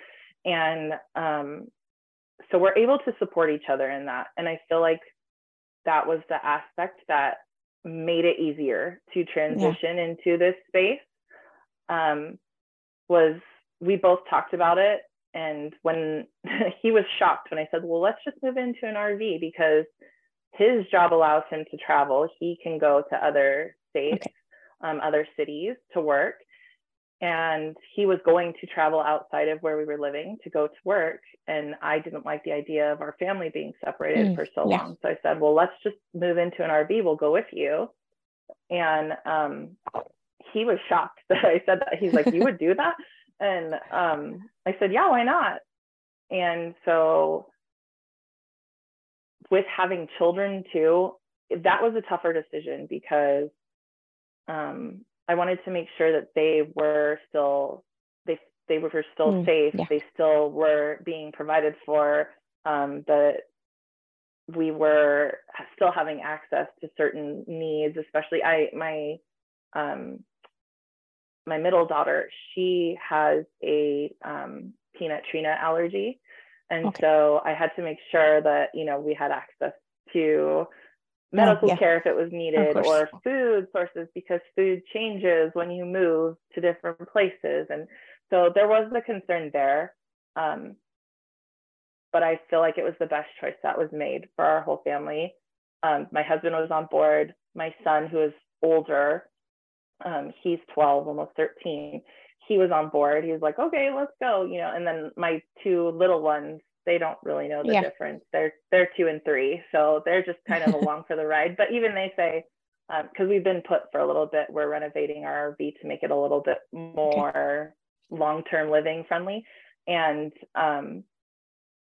Speaker 2: and um, so we're able to support each other in that and i feel like that was the aspect that made it easier to transition yeah. into this space um, was we both talked about it and when he was shocked when i said well let's just move into an rv because his job allows him to travel. He can go to other states, okay. um, other cities to work. And he was going to travel outside of where we were living to go to work. And I didn't like the idea of our family being separated mm, for so yeah. long. So I said, well, let's just move into an RV. We'll go with you. And um, he was shocked that I said that. He's like, you would do that? And um, I said, yeah, why not? And so with having children too, that was a tougher decision because um, I wanted to make sure that they were still they they were still mm, safe. Yeah. They still were being provided for. Um, that we were still having access to certain needs, especially I my um, my middle daughter, she has a um, peanut nut allergy. And okay. so I had to make sure that, you know, we had access to medical yeah. care if it was needed or food sources because food changes when you move to different places. And so there was the concern there. Um, but I feel like it was the best choice that was made for our whole family. Um, my husband was on board. My son, who is older, um, he's 12, almost 13. He was on board. He was like, okay, let's go, you know. And then my two little ones, they don't really know the yeah. difference. They're they're two and three, so they're just kind of along for the ride. But even they say, because um, we've been put for a little bit, we're renovating our RV to make it a little bit more okay. long-term living friendly. And um,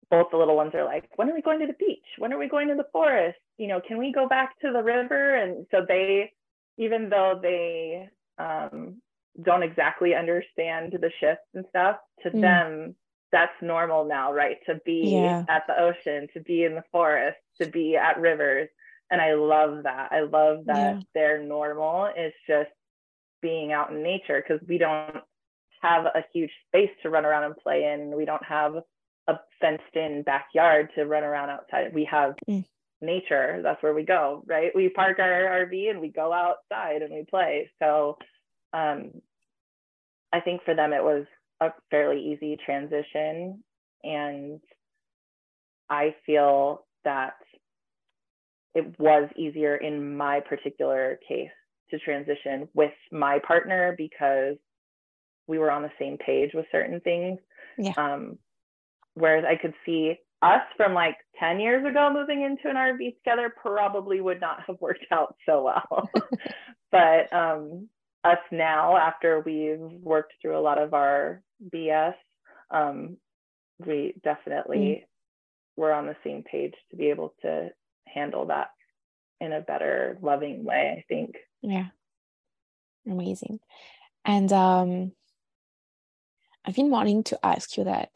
Speaker 2: both the little ones are like, when are we going to the beach? When are we going to the forest? You know, can we go back to the river? And so they even though they um, don't exactly understand the shifts and stuff, to mm. them, that's normal now, right? To be yeah. at the ocean, to be in the forest, to be at rivers. And I love that. I love that yeah. their normal is just being out in nature because we don't have a huge space to run around and play in. We don't have a fenced in backyard to run around outside. We have mm nature that's where we go right we park our rv and we go outside and we play so um, i think for them it was a fairly easy transition and i feel that it was easier in my particular case to transition with my partner because we were on the same page with certain things yeah. um, whereas i could see us from like 10 years ago moving into an RV together probably would not have worked out so well. but um, us now, after we've worked through a lot of our BS, um, we definitely mm. were on the same page to be able to handle that in a better, loving way, I think.
Speaker 1: Yeah. Amazing. And um, I've been wanting to ask you that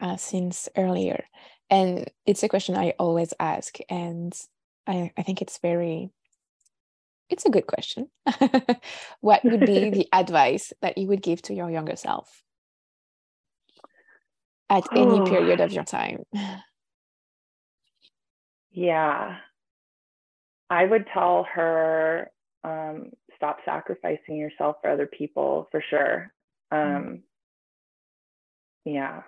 Speaker 1: uh, since earlier and it's a question i always ask and i, I think it's very it's a good question. What would be the advice that you would give to your younger self? At any oh. period of your time.
Speaker 2: Yeah. I would tell her um, stop sacrificing yourself for other people for sure. Um, mm. yeah.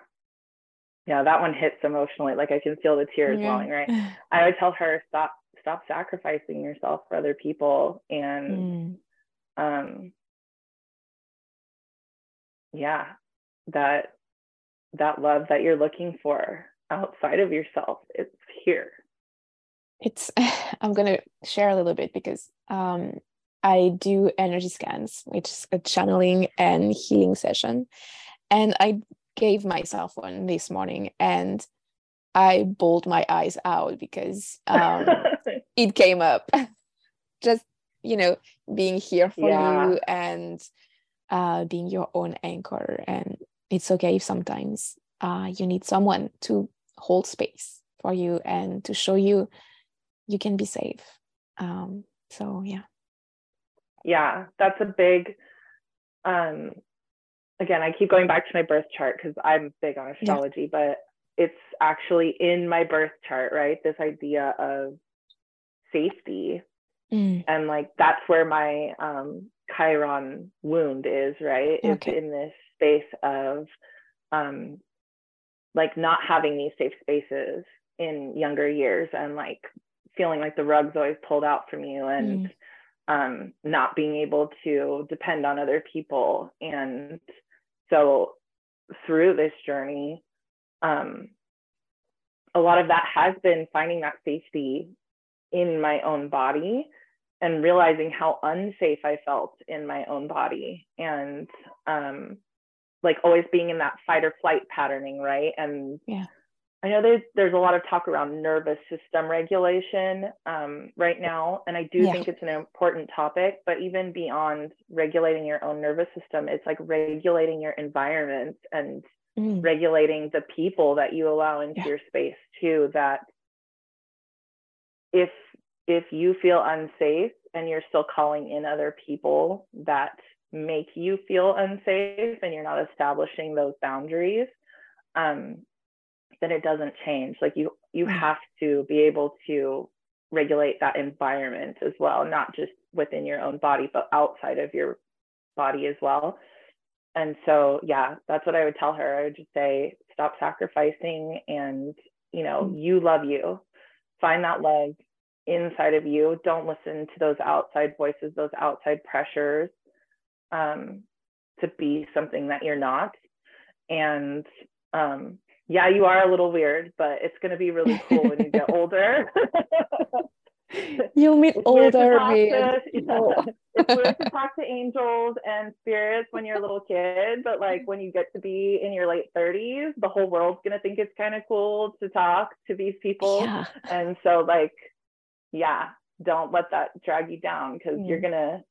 Speaker 2: Yeah that one hits emotionally. Like i can feel the tears yeah. welling right? I would tell her stop stop sacrificing yourself for other people and mm. um yeah that that love that you're looking for outside of yourself it's here
Speaker 1: it's i'm going to share a little bit because um i do energy scans which is a channeling and healing session and i gave myself one this morning and I bawled my eyes out because um, it came up. Just, you know, being here for yeah. you and uh, being your own anchor. And it's okay if sometimes uh, you need someone to hold space for you and to show you you can be safe. Um, so, yeah.
Speaker 2: Yeah, that's a big um, again, I keep going back to my birth chart because I'm big on astrology, yeah. but it's actually in my birth chart, right? This idea of safety. Mm. And like that's where my um Chiron wound is, right? Okay. It's in this space of um like not having these safe spaces in younger years and like feeling like the rug's always pulled out from you and mm. um not being able to depend on other people and so through this journey, um, a lot of that has been finding that safety in my own body and realizing how unsafe I felt in my own body and um, like always being in that fight or flight patterning, right? And yeah. I know there's there's a lot of talk around nervous system regulation um, right now, and I do yeah. think it's an important topic. But even beyond regulating your own nervous system, it's like regulating your environment and mm. regulating the people that you allow into yeah. your space too. That if if you feel unsafe and you're still calling in other people that make you feel unsafe and you're not establishing those boundaries, um, then it doesn't change. Like you you mm. have to be able to regulate that environment as well, not just within your own body, but outside of your body as well. And so, yeah, that's what I would tell her. I would just say, stop sacrificing and, you know, mm. you love you. Find that love inside of you. Don't listen to those outside voices, those outside pressures um, to be something that you're not. And um, yeah, you are a little weird, but it's going to be really cool when you get older.
Speaker 1: You'll meet older weird
Speaker 2: it's weird to talk to angels and spirits when you're a little kid, but like when you get to be in your late 30s, the whole world's going to think it's kind of cool to talk to these people. Yeah. And so, like, yeah, don't let that drag you down because mm. you're going to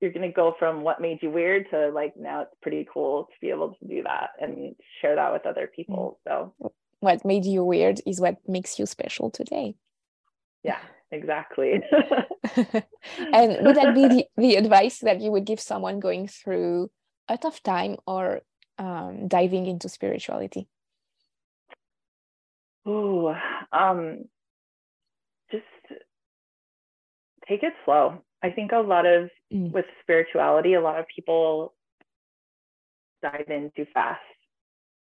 Speaker 2: you're going to go from what made you weird to like now it's pretty cool to be able to do that and share that with other people so.
Speaker 1: What made you weird is what makes you special today.
Speaker 2: Yeah exactly.
Speaker 1: And would that be the, the advice that you would give someone going through a tough time or um, diving into spirituality?
Speaker 2: Oh um just take it slow I think a lot of mm. with spirituality, a lot of people dive in too fast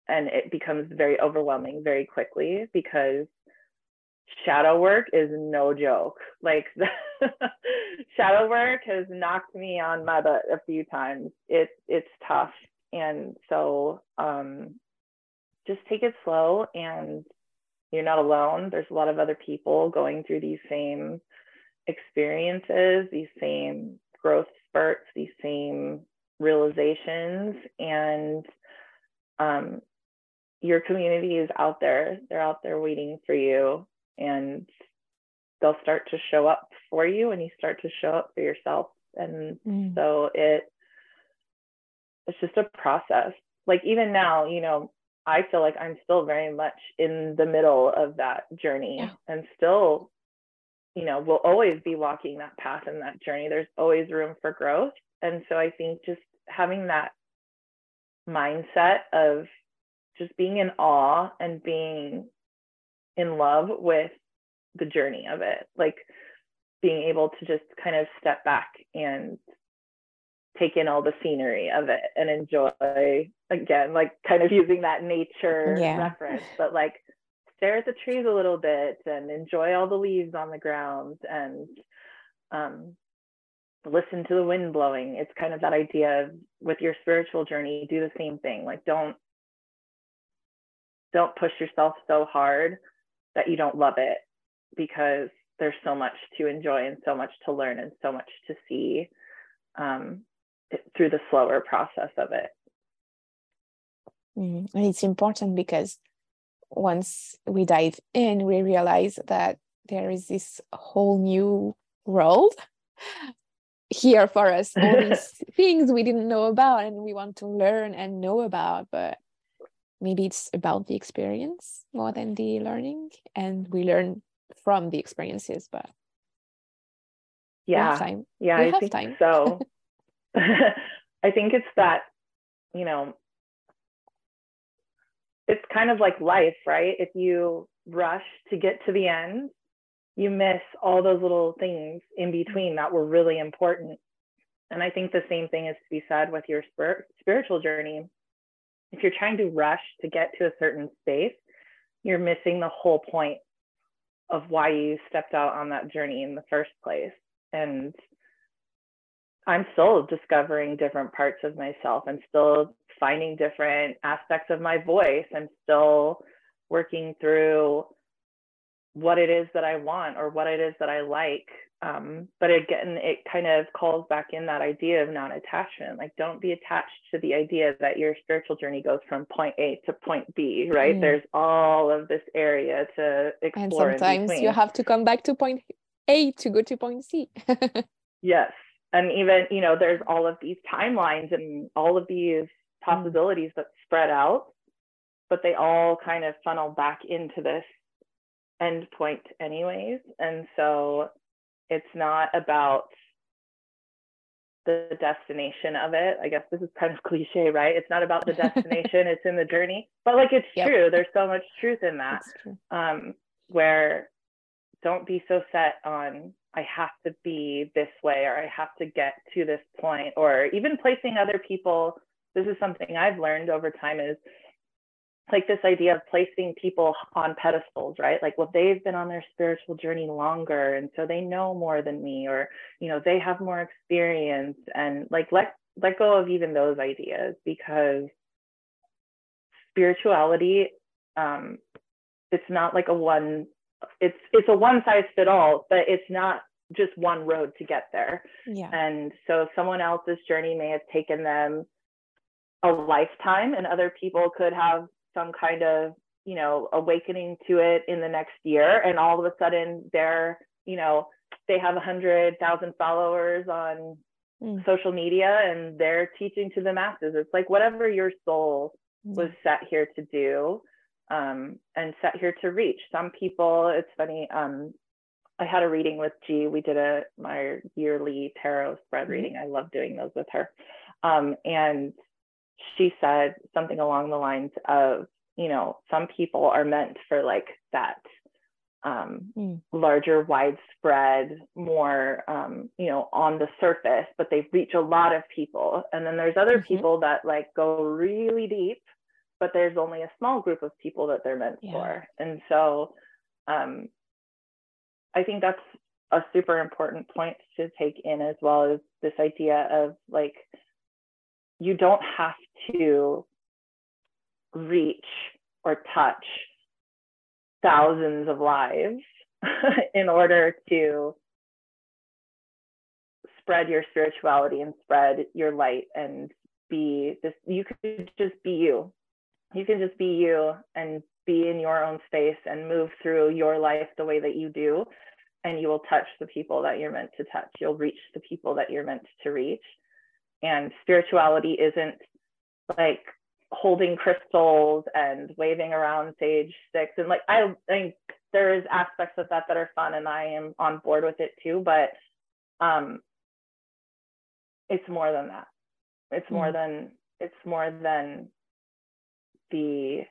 Speaker 2: and it becomes very overwhelming very quickly because shadow work is no joke. Like shadow work has knocked me on my butt a few times. It it's tough. And so um just take it slow and you're not alone. There's a lot of other people going through these same experiences, these same growth spurts, these same realizations, and um, your community is out there. They're out there waiting for you, and they'll start to show up for you, and you start to show up for yourself. And mm. so it it's just a process. Like even now, you know, I feel like I'm still very much in the middle of that journey yeah. and still you know, we'll always be walking that path and that journey. There's always room for growth. And so I think just having that mindset of just being in awe and being in love with the journey of it, like being able to just kind of step back and take in all the scenery of it and enjoy again like kind of using that nature yeah. reference but like stare at the trees a little bit and enjoy all the leaves on the ground and um, listen to the wind blowing. It's kind of that idea of with your spiritual journey, do the same thing. Like don't don't push yourself so hard that you don't love it because there's so much to enjoy and so much to learn and so much to see um, through the slower process of it.
Speaker 1: Mm, and it's important because once we dive in, we realize that there is this whole new world here for us, all these things we didn't know about and we want to learn and know about, but maybe it's about the experience more than the learning, and we learn from the experiences, but
Speaker 2: yeah. Yeah, we I think time. so. I think it's that, you know, it's kind of like life, right? If you rush to get to the end, you miss all those little things in between that were really important. And I think the same thing is to be said with your spir- spiritual journey. If you're trying to rush to get to a certain space, you're missing the whole point of why you stepped out on that journey in the first place. And I'm still discovering different parts of myself. I'm still finding different aspects of my voice. I'm still working through what it is that I want or what it is that I like. Um, but again, it kind of calls back in that idea of non attachment. Like, don't be attached to the idea that your spiritual journey goes from point A to point B, right? Mm. There's all of this area to explore.
Speaker 1: And sometimes you have to come back to point A to go to point C.
Speaker 2: yes. And even, you know, there's all of these timelines and all of these Mm. possibilities that spread out, but they all kind of funnel back into this end point, anyways. And so it's not about the destination of it. I guess this is kind of cliche, right? It's not about the destination, it's in the journey. But like it's yep. true. There's so much truth in that. Um, where don't be so set on I have to be this way or I have to get to this point or even placing other people. This is something I've learned over time is like this idea of placing people on pedestals, right? Like, well, they've been on their spiritual journey longer, and so they know more than me, or you know, they have more experience, and like let let go of even those ideas because spirituality, um, it's not like a one, it's it's a one size fit all, but it's not just one road to get there.
Speaker 1: Yeah.
Speaker 2: And so someone else's journey may have taken them a lifetime and other people could have some kind of you know awakening to it in the next year and all of a sudden they're you know they have a hundred thousand followers on mm. social media and they're teaching to the masses it's like whatever your soul mm. was set here to do um, and set here to reach some people it's funny um, i had a reading with g we did a my yearly tarot spread mm. reading i love doing those with her um, and she said something along the lines of, you know, some people are meant for like that um, mm. larger, widespread, more, um, you know, on the surface, but they reach a lot of people. And then there's other mm-hmm. people that like go really deep, but there's only a small group of people that they're meant yeah. for. And so um, I think that's a super important point to take in as well as this idea of like, you don't have to reach or touch thousands of lives in order to spread your spirituality and spread your light and be this you could just be you you can just be you and be in your own space and move through your life the way that you do and you will touch the people that you're meant to touch. You'll reach the people that you're meant to reach. And spirituality isn't like holding crystals and waving around sage sticks. And like I think there is aspects of that that are fun and I am on board with it too. But um it's more than that. It's more mm. than it's more than the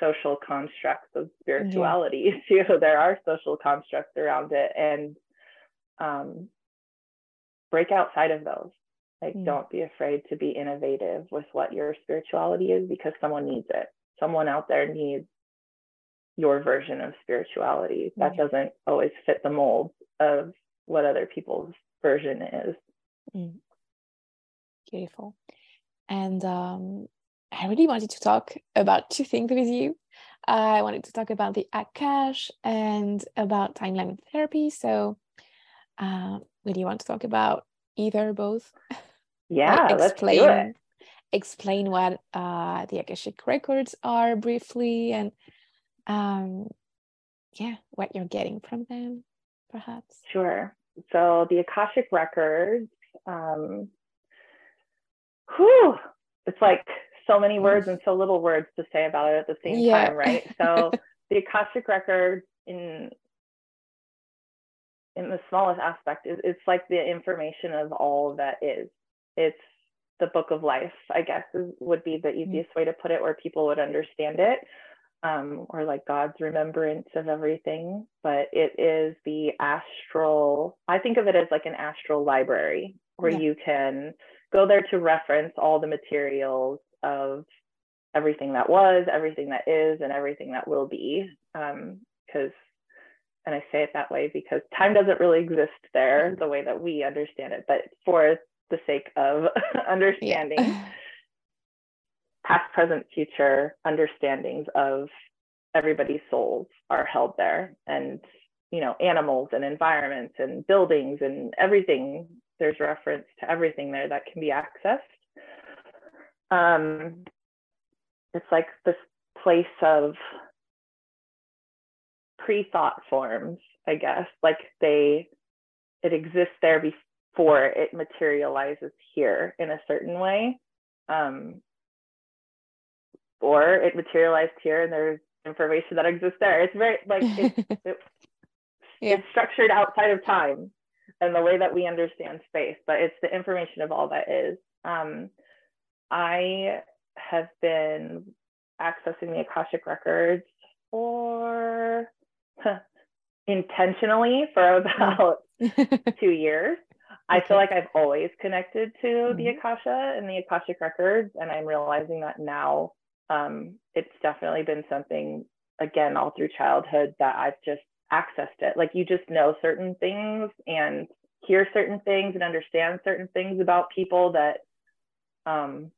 Speaker 2: social constructs of spirituality mm-hmm. too there are social constructs around it and um break outside of those like, mm. don't be afraid to be innovative with what your spirituality is because someone needs it. Someone out there needs your version of spirituality. That doesn't always fit the mold of what other people's version is.
Speaker 1: Mm. Beautiful. And um, I really wanted to talk about two things with you. I wanted to talk about the Akash and about timeline therapy. So, uh, would you want to talk about either or both?
Speaker 2: Yeah, explain, let's do it.
Speaker 1: Explain what uh, the Akashic records are briefly, and um, yeah, what you're getting from them, perhaps.
Speaker 2: Sure. So the Akashic records, um, whew, it's like so many words and so little words to say about it at the same yeah. time, right? So the Akashic record in in the smallest aspect is it's like the information of all that is it's the book of life i guess is, would be the mm-hmm. easiest way to put it where people would understand it um, or like god's remembrance of everything but it is the astral i think of it as like an astral library where yeah. you can go there to reference all the materials of everything that was everything that is and everything that will be because um, and I say it that way because time doesn't really exist there the way that we understand it. But for the sake of understanding, yeah. past, present, future understandings of everybody's souls are held there. And, you know, animals and environments and buildings and everything, there's reference to everything there that can be accessed. Um, it's like this place of pre-thought forms, I guess. Like they, it exists there before it materializes here in a certain way. Um, or it materialized here and there's information that exists there. It's very like it's, it, yeah. it's structured outside of time. and the way that we understand space, but it's the information of all that is. Um, I have been accessing the Akashic records for intentionally for about two years. I feel like I've always connected to mm-hmm. the Akasha and the Akashic records, and I'm realizing that now um, it's definitely been something, again, all through childhood that I've just accessed it. Like you just know certain things and hear certain things and understand certain things about people that, um,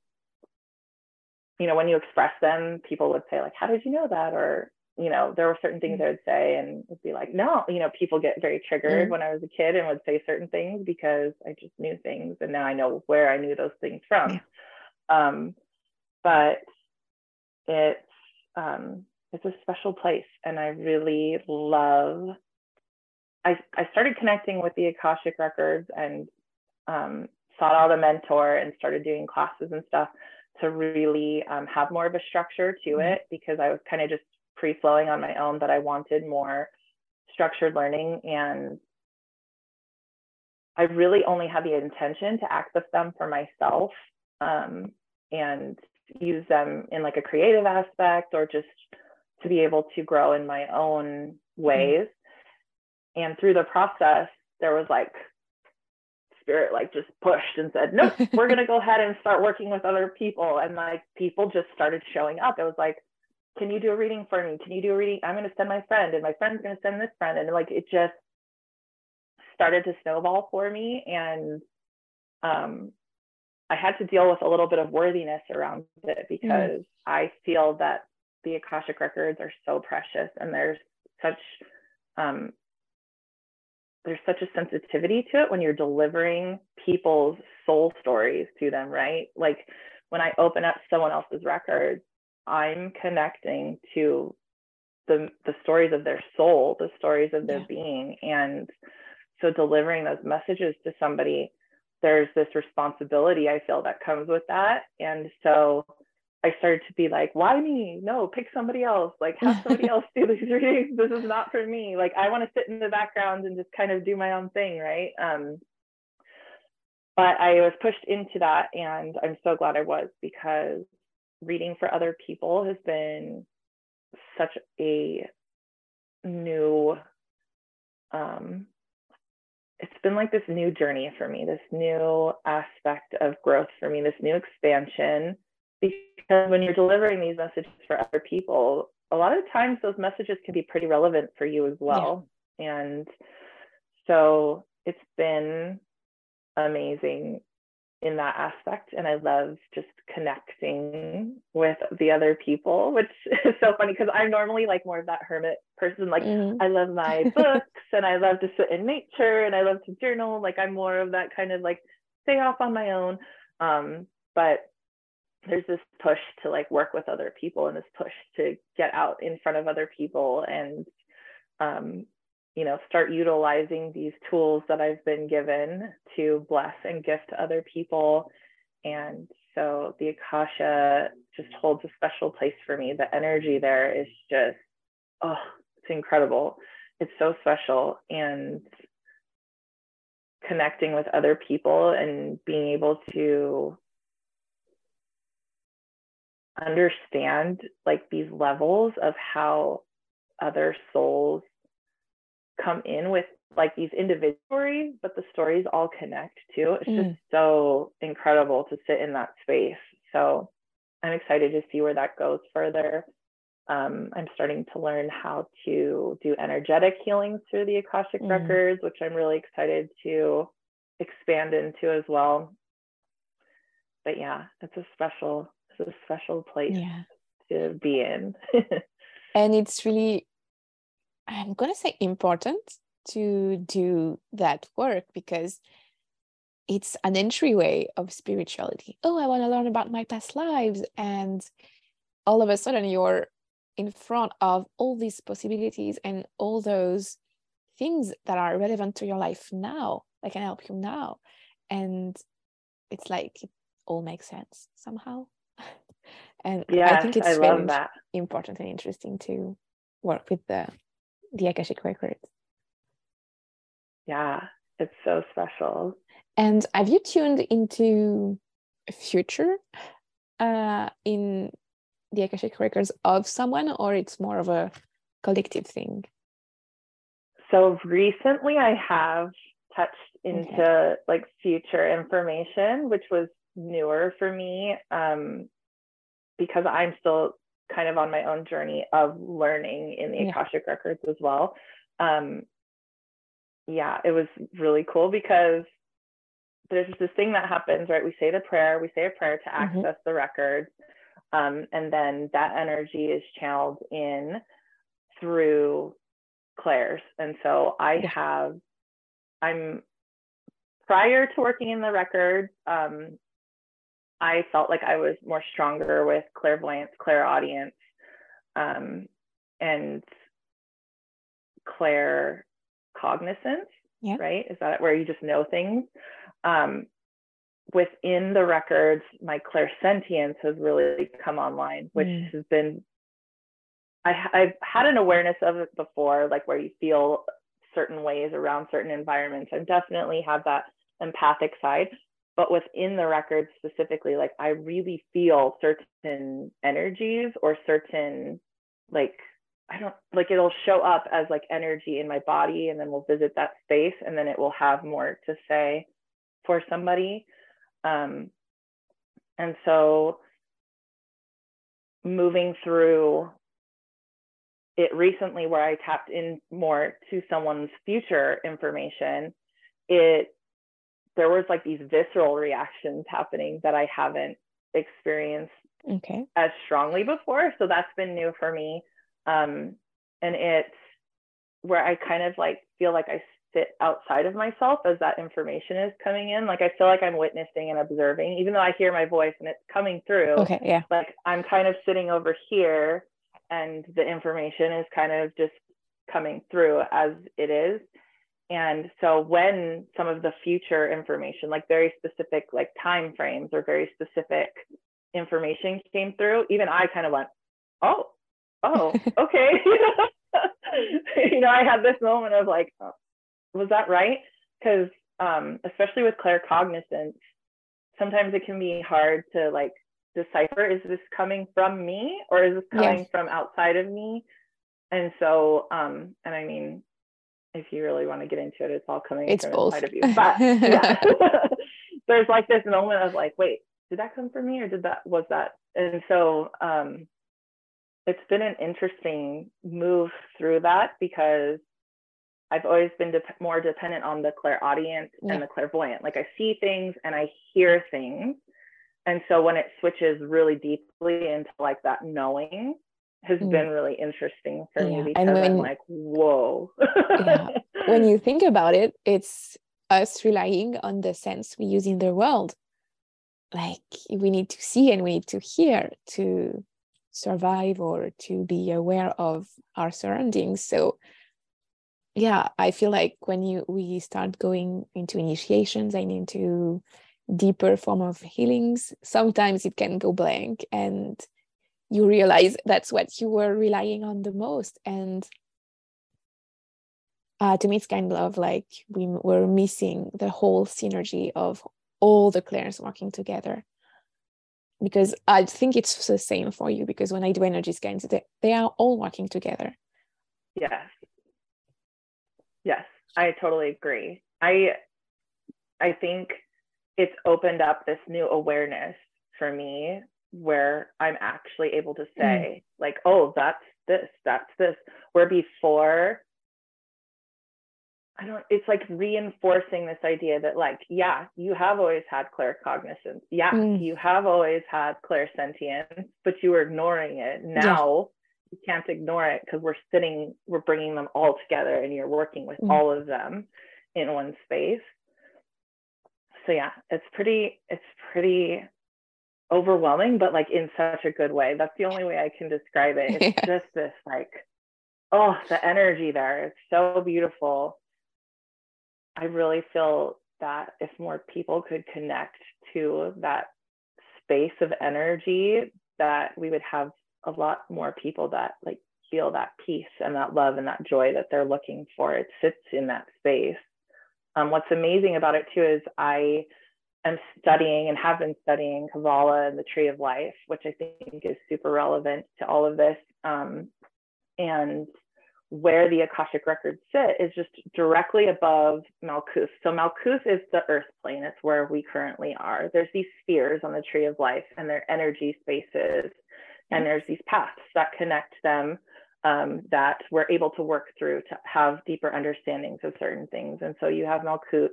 Speaker 2: you know, when you express them, people would say, like, how did you know that? Or, you know, there were certain things. I would say and would be like, no, you know, people get very triggered mm-hmm. when I was a kid and would say certain things because I just knew things and now I know where I knew those things from. Yeah. Um, but it's um, it's a special place and I really love I, I started connecting with the Akashic records and um, sought out a mentor and started doing classes and stuff to really um, have more of a structure to mm-hmm. it because I was kind of just free flowing on my own, but I wanted more structured learning. And I really only had the intention to access them for myself um, and use them in like a creative aspect or just to be able to grow in my own mm-hmm. ways. Mm-hmm. And through the process, there was like spirit like just pushed and said, nope, we're going to go ahead and start working with other people. And like people just started showing up. It was like, can you do a reading for me? Can you do a reading? I'm going to send my friend, and my friend's going to send this friend. And like it just started to snowball for me. And um, I had to deal with a little bit of worthiness around it mm. because mm. I feel that the Akashic records are so precious and there's such um, there's such a sensitivity to it when you're delivering people's soul stories to them, right? Like when I open up someone else's records, I'm connecting to the the stories of their soul, the stories of their yeah. being. And so delivering those messages to somebody, there's this responsibility I feel that comes with that. And so I started to be like, why me? No, pick somebody else. Like, have somebody else do these readings. This is not for me. Like, I want to sit in the background and just kind of do my own thing, right? Um, but I was pushed into that, and I'm so glad I was because reading for other people has been such a new um, it's been like this new journey for me this new aspect of growth for me this new expansion because when you're delivering these messages for other people a lot of times those messages can be pretty relevant for you as well. Yeah. and so it's been amazing in that aspect. And i love just connecting with the other people which is so funny because i'm normally like more of that hermit person. Like mm-hmm. i love my books and i love to sit in nature and i love to journal. Like i'm more of that kind of like stay off on my own. Um, but there's this push to like work with other people and this push to get out in front of other people and um, you know, start utilizing these tools that I've been given to bless and gift other people. And so the Akasha just holds a special place for me. The energy there is just, oh, it's incredible. It's so special. And connecting with other people and being able to understand like these levels of how other souls come in with like these individual stories, but the stories all connect too. It's mm. just so incredible to sit in that space. So I'm excited to see where that goes further. Um, I'm starting to learn how to do energetic healings through the Akashic mm. records, which I'm really excited to expand into as well. But yeah, it's a special, a special place yeah. to be in.
Speaker 1: and it's really I'm going to say important to do that work because it's an entryway of spirituality. Oh, I want to learn about my past lives. And all of a sudden, you're in front of all these possibilities and all those things that are relevant to your life now that can help you now. And it's like it all makes sense somehow. And yeah, I think it's I very important and interesting to work with the the Akashic records.
Speaker 2: Yeah, it's so special.
Speaker 1: And have you tuned into future uh, in the Akashic records of someone, or it's more of a collective thing?
Speaker 2: So recently, I have touched into okay. like future information, which was newer for me um, because I'm still kind of on my own journey of learning in the yeah. Akashic records as well. Um, yeah, it was really cool because there's this thing that happens, right? We say the prayer, we say a prayer to mm-hmm. access mm-hmm. the records, um, and then that energy is channeled in through clairs. And so I have, I'm prior to working in the records, um, I felt like I was more stronger with clairvoyance, clairaudience, um, and clair cognizance, yeah. right? Is that where you just know things? Um, within the records, my clairsentience has really come online, which mm. has been, I, I've had an awareness of it before, like where you feel certain ways around certain environments. I definitely have that empathic side, but within the records specifically, like I really feel certain energies or certain like I don't like it'll show up as like energy in my body and then we'll visit that space and then it will have more to say for somebody. Um, and so moving through it recently where I tapped in more to someone's future information, it there was like these visceral reactions happening that I haven't experienced
Speaker 1: okay.
Speaker 2: as strongly before. So that's been new for me. Um, and it's where I kind of like feel like I sit outside of myself as that information is coming in. Like I feel like I'm witnessing and observing, even though I hear my voice and it's coming through.
Speaker 1: Okay, yeah.
Speaker 2: Like I'm kind of sitting over here and the information is kind of just coming through as it is. And so when some of the future information, like very specific like time frames or very specific information came through, even I kind of went, oh, oh, okay. you know, I had this moment of like, oh, was that right? Because um, especially with claircognizance, sometimes it can be hard to like decipher is this coming from me or is this coming yes. from outside of me? And so, um, and I mean, if you really want to get into it, it's all coming
Speaker 1: it's
Speaker 2: from
Speaker 1: both.
Speaker 2: inside of you. But yeah, there's like this moment of like, wait, did that come from me or did that was that? And so um, it's been an interesting move through that because I've always been de- more dependent on the clairaudience yeah. and the clairvoyant. Like I see things and I hear things. And so when it switches really deeply into like that knowing has mm. been really interesting for yeah. me because and when, I'm like, whoa.
Speaker 1: yeah. When you think about it, it's us relying on the sense we use in the world. Like we need to see and we need to hear to survive or to be aware of our surroundings. So yeah, I feel like when you we start going into initiations and into deeper form of healings, sometimes it can go blank and you realize that's what you were relying on the most. And uh, to me it's kind of like we were missing the whole synergy of all the clairs working together. Because i think it's the same for you because when i do energy scans they, they are all working together.
Speaker 2: Yes. Yes i totally agree. I i think it's opened up this new awareness for me where I'm actually able to mm. say, mm. like, oh, that's this, that's this. Where before, I don't, it's like reinforcing this idea that, like, yeah, you have always had claircognizance. Yeah, mm. you have always had clairsentience, but you were ignoring it. Now, yeah. you can't ignore it because we're sitting, we're bringing them all together and you're working with mm. all of them in one space. So, yeah, it's pretty, it's pretty overwhelming, but like in such a good way. That's the only way I can describe it. It's yeah. just this like, oh, the energy there is so beautiful. I really feel that if more people could connect to that space of energy, that we would have a lot more people that like feel that peace and that love and that joy that they're looking for. It sits in that space. Um, what's amazing about it too is I am studying and have been studying Kabbalah and the Tree of Life, which I think is super relevant to all of this. Um, and where the Akashic records sit is just directly above Malkuth. So Malkuth is the earth plane. It's where we currently are. There's these spheres on the tree of life and their energy spaces. And there's these paths that connect them um, that we're able to work through to have deeper understandings of certain things. And so you have Malkuth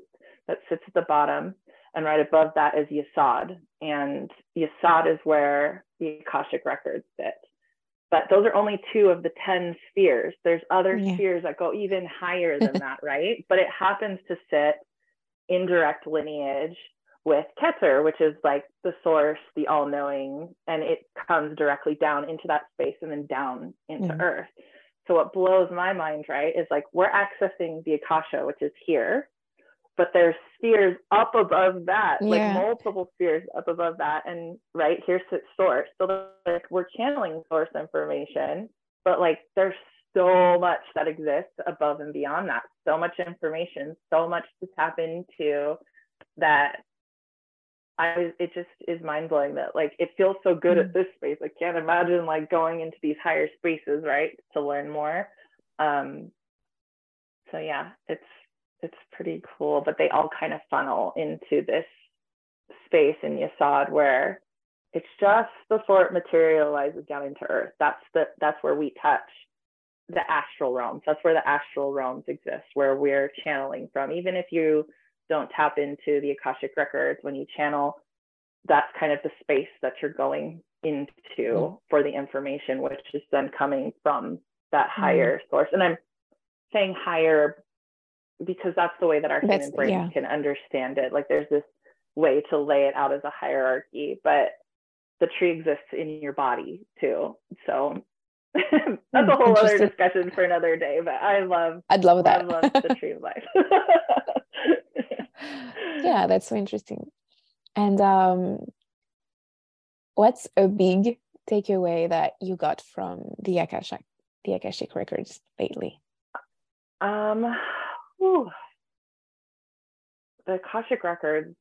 Speaker 2: that sits at the bottom. And right above that is Yesod. And Yesod is where the Akashic records sit but those are only two of the 10 spheres. There's other yeah. spheres that go even higher than that, right? But it happens to sit in direct lineage with Keter, which is like the source, the all knowing, and it comes directly down into that space and then down into mm-hmm. Earth. So, what blows my mind, right, is like we're accessing the Akasha, which is here, but there's spheres up above that, yeah. like multiple spheres up above that. And right here's sits source. So like we're channeling source information, but like there's so much that exists above and beyond that. So much information, so much to tap into that I was, it just is mind blowing that like it feels so good mm-hmm. at this space. I can't imagine like going into these higher spaces, right, to learn more. Um so yeah, it's it's pretty cool, but they all kind of funnel into this space in Yesod where it's just before it materializes down into earth. That's the that's where we touch the astral realms. That's where the astral realms exist, where we're channeling from. Even if you don't tap into the Akashic records, when you channel, that's kind of the space that you're going into mm. for the information, which is then coming from that mm. higher mm. source. And I'm saying higher because that's the way that our human brain yeah. can understand it. Like there's this way to lay it out as a hierarchy, but the tree exists in your body too. So that's a hmm, whole other discussion for another day. But I love
Speaker 1: I'd love that.
Speaker 2: I love the tree of life.
Speaker 1: yeah, that's so interesting. And um what's a big takeaway that you got from the Akashic the Akashic records lately?
Speaker 2: Um Whew. The Akashic Records,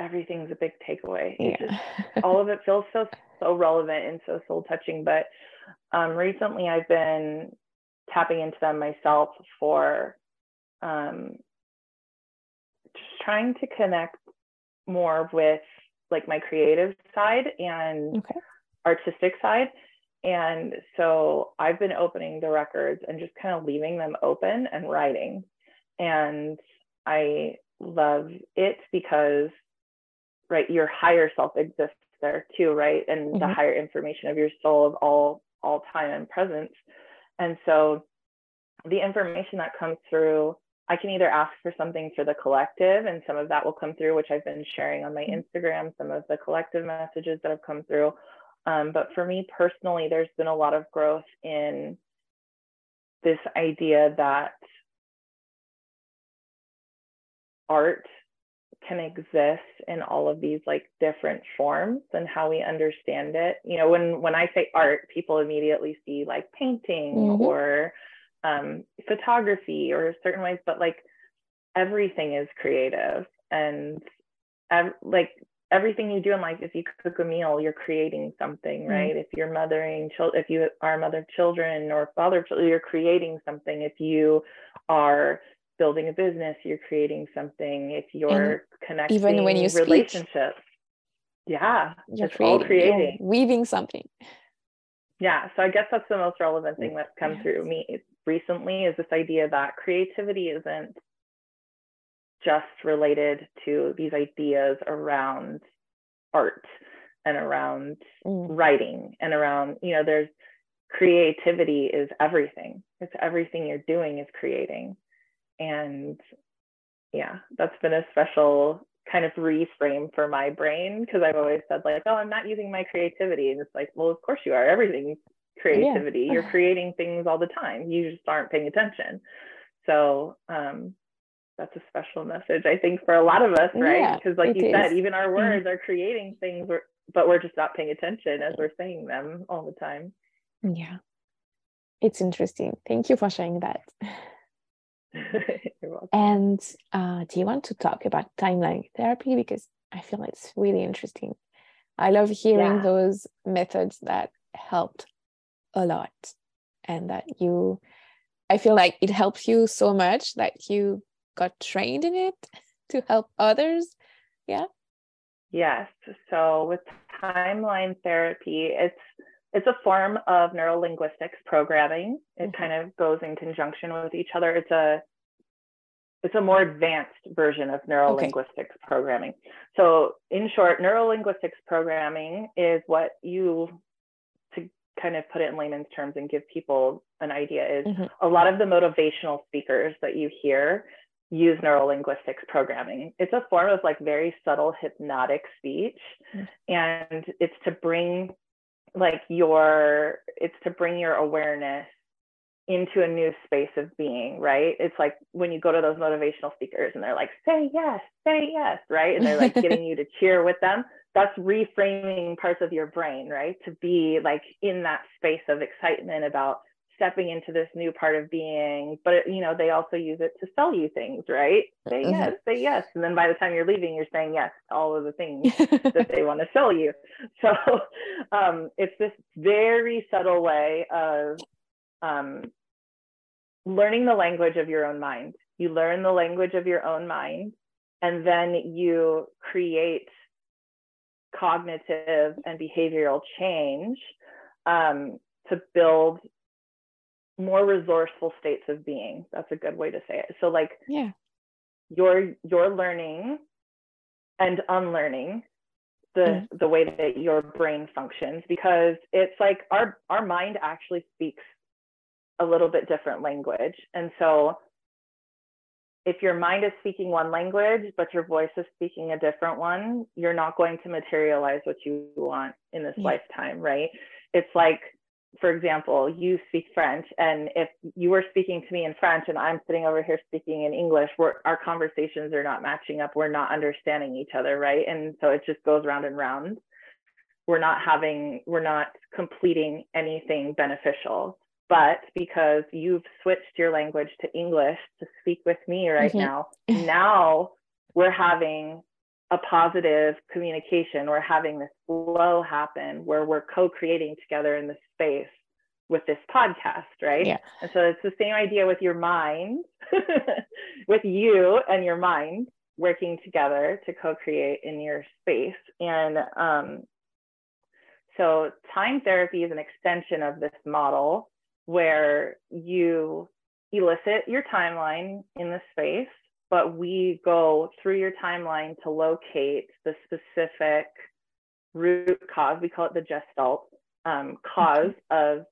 Speaker 2: everything's a big takeaway. Yeah. Just, all of it feels so so relevant and so soul touching. But um, recently, I've been tapping into them myself for um, just trying to connect more with like my creative side and okay. artistic side and so I've been opening the records and just kind of leaving them open and writing. And I love it because, right, your higher self exists there too, right? And mm-hmm. the higher information of your soul of all all time and presence. And so the information that comes through, I can either ask for something for the collective, and some of that will come through, which I've been sharing on my mm-hmm. Instagram, some of the collective messages that have come through, um, but for me personally, there's been a lot of growth in this idea that art can exist in all of these like different forms and how we understand it you know when when i say art people immediately see like painting mm-hmm. or um, photography or certain ways but like everything is creative and ev- like everything you do in life if you cook a meal you're creating something mm. right mm-hmm. if you're mothering children if you are a mother of children or father of children you're creating something if you are building a business you're creating something if you're and connecting even when you relationships yeah
Speaker 1: you're it's creating, all creating
Speaker 2: weaving
Speaker 1: something
Speaker 2: yeah so i guess that's the most relevant thing that's come yes. through me recently is this idea that creativity isn't just related to these ideas around art and around mm. writing and around you know there's creativity is everything. It's everything you're doing is creating. And yeah that's been a special kind of reframe for my brain because i've always said like oh i'm not using my creativity. And it's like well of course you are. Everything's creativity yeah. you're creating things all the time. You just aren't paying attention. So um, that's a special message i think for a lot of us right because yeah, like you is. said even our mm-hmm. words are creating things but we're just not paying attention as we're saying them all the time
Speaker 1: yeah it's interesting thank you for sharing that and uh, do you want to talk about timeline therapy? Because I feel it's really interesting. I love hearing yeah. those methods that helped a lot and that you, I feel like it helps you so much that you got trained in it to help others. Yeah.
Speaker 2: Yes. So with timeline therapy, it's it's a form of neurolinguistics programming. It mm-hmm. kind of goes in conjunction with each other. It's a it's a more advanced version of neurolinguistics okay. programming. So in short, neurolinguistics programming is what you to kind of put it in layman's terms and give people an idea is mm-hmm. a lot of the motivational speakers that you hear use neurolinguistics programming. It's a form of like very subtle hypnotic speech mm-hmm. and it's to bring like your it's to bring your awareness into a new space of being, right? It's like when you go to those motivational speakers and they're like, say yes, say yes, right? And they're like getting you to cheer with them. That's reframing parts of your brain, right? To be like in that space of excitement about stepping into this new part of being but you know they also use it to sell you things right? Say mm-hmm. yes say yes. And then by the time you're leaving you're saying yes to all of the things that they want to sell you. So um, it's this very subtle way of um, learning the language of your own mind. You learn the language of your own mind and then you create cognitive and behavioral change um, to build more resourceful states of being. That's a good way to say it. So like
Speaker 1: yeah.
Speaker 2: you're you're learning and unlearning the mm. the way that your brain functions because it's like our our mind actually speaks a little bit different language. And so if your mind is speaking one language but your voice is speaking a different one you're not going to materialize what you want in this yeah. lifetime right? It's like for example, you speak French, and if you were speaking to me in French and I'm sitting over here speaking in English, our conversations are not matching up. We're not understanding each other, right? And so it just goes round and round. We're not having, we're not completing anything beneficial. But because you've switched your language to English to speak with me right mm-hmm. now, now we're having a positive communication or having this flow happen where we're co-creating together in the space with this podcast, right?
Speaker 1: Yeah.
Speaker 2: And so it's the same idea with your mind, with you and your mind working together to co-create in your space. And um, so time therapy is an extension of this model where you elicit your timeline in the space but we go through your timeline to locate the specific root cause. We call it the gestalt um, cause of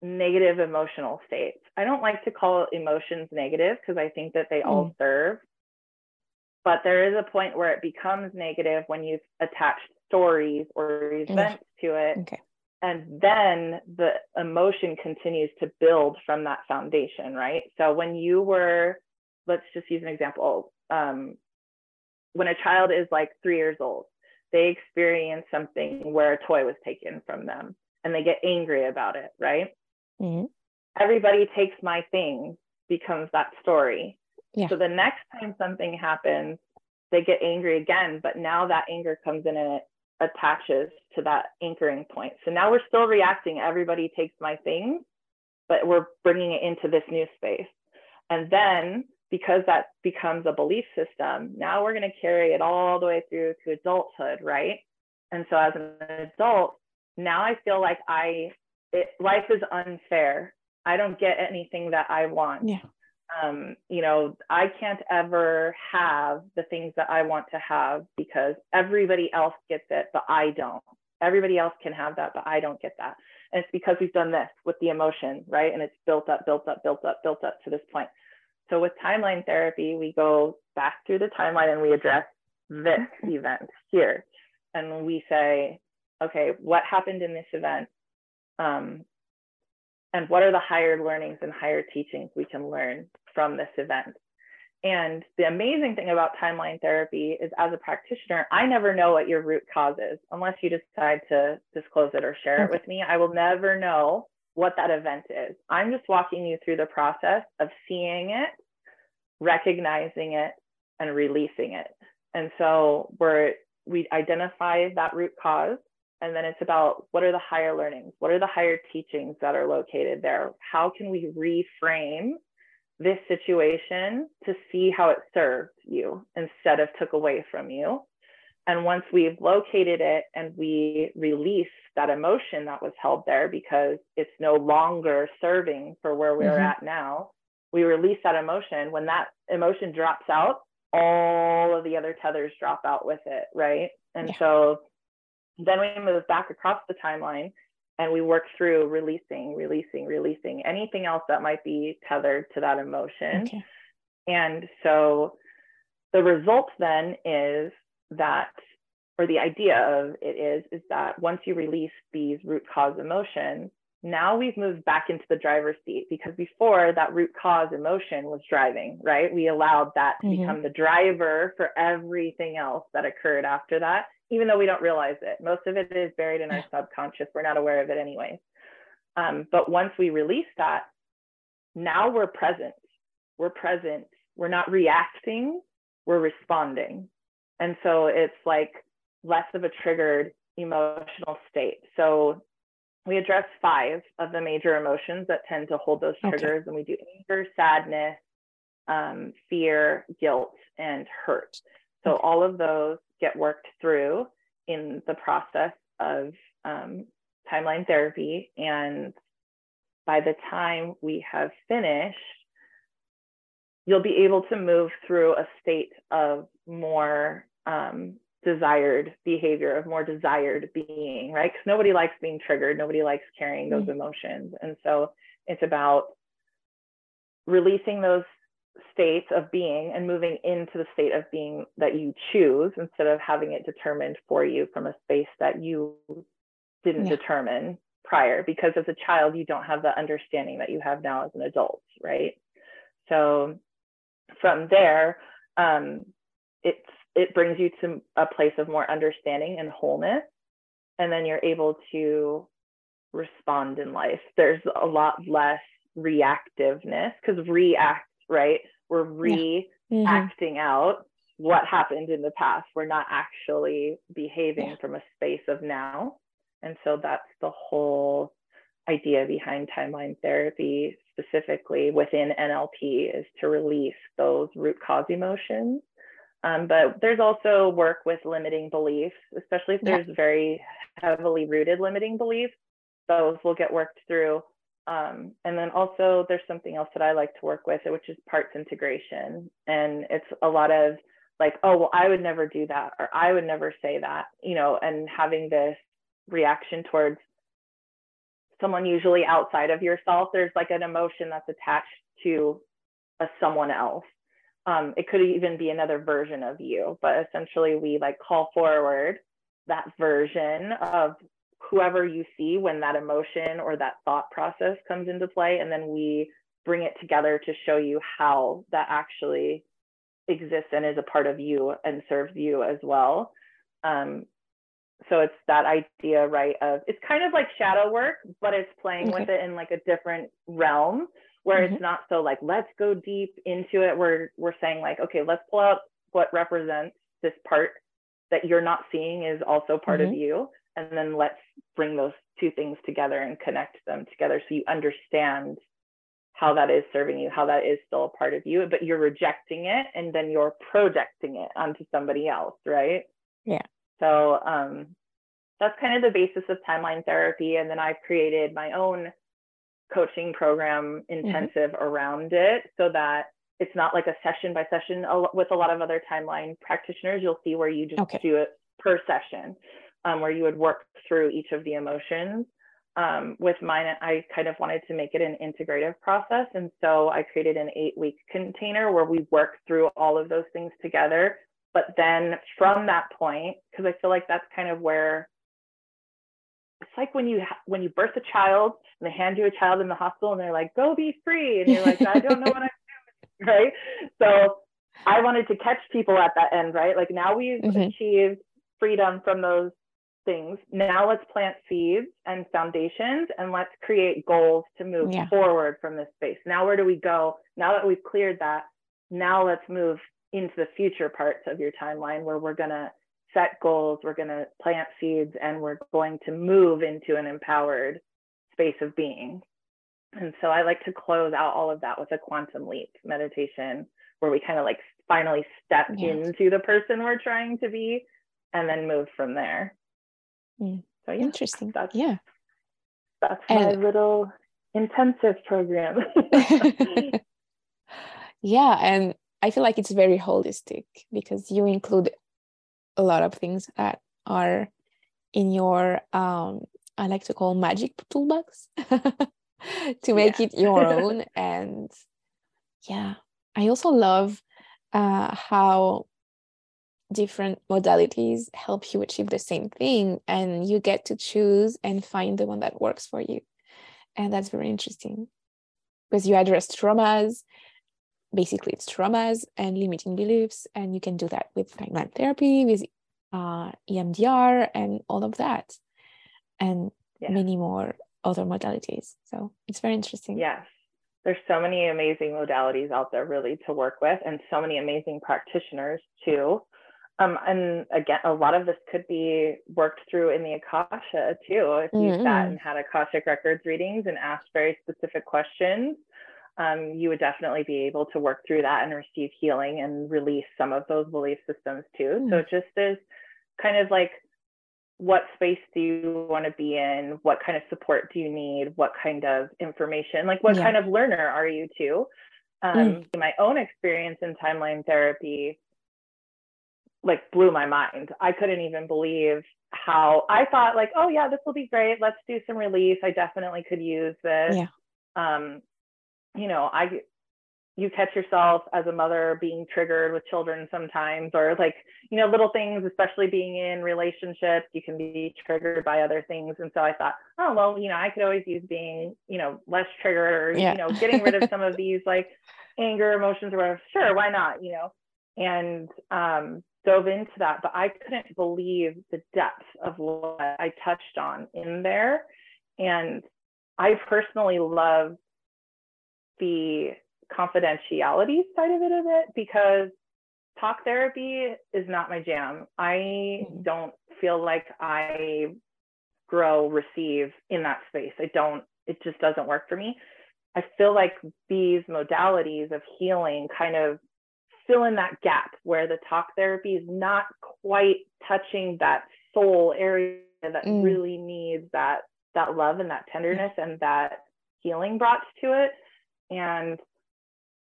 Speaker 2: negative emotional states. I don't like to call emotions negative because I think that they mm. all serve. But there is a point where it becomes negative when you've attached stories or events to it.
Speaker 1: Okay.
Speaker 2: And then the emotion continues to build from that foundation, right? So when you were let's just use an example. Um, when a child is like three years old, they experience something where a toy was taken from them and they get angry about it, right? Mm-hmm. Everybody takes my thing becomes that story. Yeah. So the next time something happens, they get angry again, but now that anger comes in and it attaches to that anchoring point. So now we're still reacting. Everybody takes my thing, but we're bringing it into this new space. And then because that becomes a belief system, now we're going to carry it all the way through to adulthood, right? And so as an adult, now I feel like I, it, life is unfair. I don't get anything that I want.
Speaker 1: Yeah.
Speaker 2: Um, you know, I can't ever have the things that I want to have because everybody else gets it, but I don't. Everybody else can have that, but I don't get that. And it's because we've done this with the emotion, right? And it's built up, built up, built up, built up to this point. So with timeline therapy, we go back through the timeline and we address this event here. And we say, okay, what happened in this event? Um, and what are the higher learnings and higher teachings we can learn from this event? And the amazing thing about timeline therapy is as a practitioner, I never know what your root cause is unless you decide to disclose it or share it with me. I will never know what that event is. I'm just walking you through the process of seeing it, recognizing it, and releasing it. And so we're we identify that root cause and then it's about what are the higher learnings what are the higher teachings that are located there how can we reframe this situation to see how it served you instead of took away from you and once we've located it and we release that emotion that was held there because it's no longer serving for where we're mm-hmm. at now we release that emotion when that emotion drops out all of the other tethers drop out with it right and yeah. so then we move back across the timeline and we work through releasing, releasing, releasing anything else that might be tethered to that emotion. Okay. And so the result then is that, or the idea of it is, is that once you release these root cause emotions, now we've moved back into the driver's seat because before that root cause emotion was driving, right? We allowed that to mm-hmm. become the driver for everything else that occurred after that, even though we don't realize it. Most of it is buried in our subconscious. We're not aware of it anyway. Um, but once we release that, now we're present. We're present. We're not reacting, we're responding. And so it's like less of a triggered emotional state. So we address five of the major emotions that tend to hold those triggers, okay. and we do anger, sadness, um, fear, guilt, and hurt. So okay. all of those get worked through in the process of um, timeline therapy. And by the time we have finished, you'll be able to move through a state of more um, desired behavior of more desired being right? Because nobody likes being triggered. Nobody likes carrying those mm-hmm. emotions. And so it's about releasing those states of being and moving into the state of being that you choose instead of having it determined for you from a space that you didn't yeah. determine prior. Because as a child you don't have the understanding that you have now as an adult right? So from there um, it's it brings you to a place of more understanding and wholeness and then you're able to respond in life there's a lot less reactiveness because react right we're reacting yeah. mm-hmm. out what happened in the past we're not actually behaving yeah. from a space of now and so that's the whole idea behind timeline therapy specifically within nlp is to release those root cause emotions um, but there's also work with limiting beliefs, especially if there's yeah. very heavily rooted limiting beliefs. Those will get worked through. Um, and then also there's something else that I like to work with, which is parts integration. And it's a lot of like, oh, well, I would never do that, or I would never say that, you know, and having this reaction towards someone usually outside of yourself. There's like an emotion that's attached to a someone else um, it could even be another version of you but essentially we like call forward that version of whoever you see when that emotion or that thought process comes into play and then we bring it together to show you how that actually exists and is a part of you and serves you as well um, so it's that idea right of it's kind of like shadow work but it's playing okay. with it in like a different realm where mm-hmm. it's not so like let's go deep into it. We're we're saying like okay let's pull out what represents this part that you're not seeing is also part mm-hmm. of you. And then let's bring those two things together and connect them together so you understand how that is serving you how that is still a part of you but you're rejecting it and then you're projecting it onto somebody else right?
Speaker 1: Yeah.
Speaker 2: So um that's kind of the basis of timeline therapy. And then i've created my own coaching program mm-hmm. intensive mm-hmm. around it so that it's not like a session by session with a lot of other timeline practitioners you'll see where you just okay. do it per session um, where you would work through each of the emotions um, with mine i kind of wanted to make it an integrative process and so i created an eight week container where we work through all of those things together but then from that point because i feel like that's kind of where it's like when you when you birth a child and they hand you a child in the hospital and they're like go be free. And you're like i don't know what i'm doing right? So i wanted to catch people at that end right? Like now we've mm-hmm. achieved freedom from those things. Now let's plant seeds and foundations and let's create goals to move yeah. forward from this space. Now where do we go? Now that we've cleared that now let's move into the future parts of your timeline where we're going to set goals, we're going to plant seeds, and we're going to move into an empowered space of being. And so I like to close out all of that with a quantum leap meditation where we kind of like finally step yeah. into the person we're trying to be and then move from there.
Speaker 1: Mm. So yeah, interesting. That's, yeah.
Speaker 2: That's and, my little intensive program.
Speaker 1: yeah. And I feel like it's very holistic because you include a lot of things that are in your um I like to call magic toolbox to make yeah. it your own and yeah I also love uh, how different modalities help you achieve the same thing and you get to choose and find the one that works for you and that's very interesting because you address traumas basically it's traumas and limiting beliefs and you can do that with timeline therapy with uh, emdr and all of that and yeah. many more other modalities so it's very interesting
Speaker 2: yes there's so many amazing modalities out there really to work with and so many amazing practitioners too um, and again, a lot of this could be worked through in the Akasha too. If you mm-hmm. sat and had Akashic Records readings and asked very specific questions, um, you would definitely be able to work through that and receive healing and release some of those belief systems too. Mm. So just is kind of like what space do you want to be in? What kind of support do you need? What kind of information? Like what yeah. kind of learner are you too? Um, mm. My own experience in timeline therapy like blew my mind. I couldn't even believe how I thought like, oh yeah, this will be great. Let's do some release. I definitely could use this. Yeah. Um, you know, I you catch yourself as a mother being triggered with children sometimes, or like, you know, little things, especially being in relationships, you can be triggered by other things. And so I thought, oh, well, you know, I could always use being, you know, less triggered or, yeah. you know, getting rid of some of these like anger emotions or whatever. Sure, why not, you know? And um, dove into that, but I couldn't believe the depth of what I touched on in there. And I personally love the confidentiality side of it a bit because talk therapy is not my jam. I mm-hmm. don't feel like I grow, receive in that space. I don't, it just doesn't work for me. I feel like these modalities of healing kind of fill in that gap where the talk therapy is not quite touching that soul area that mm. really needs that that love and that tenderness and that healing brought to it and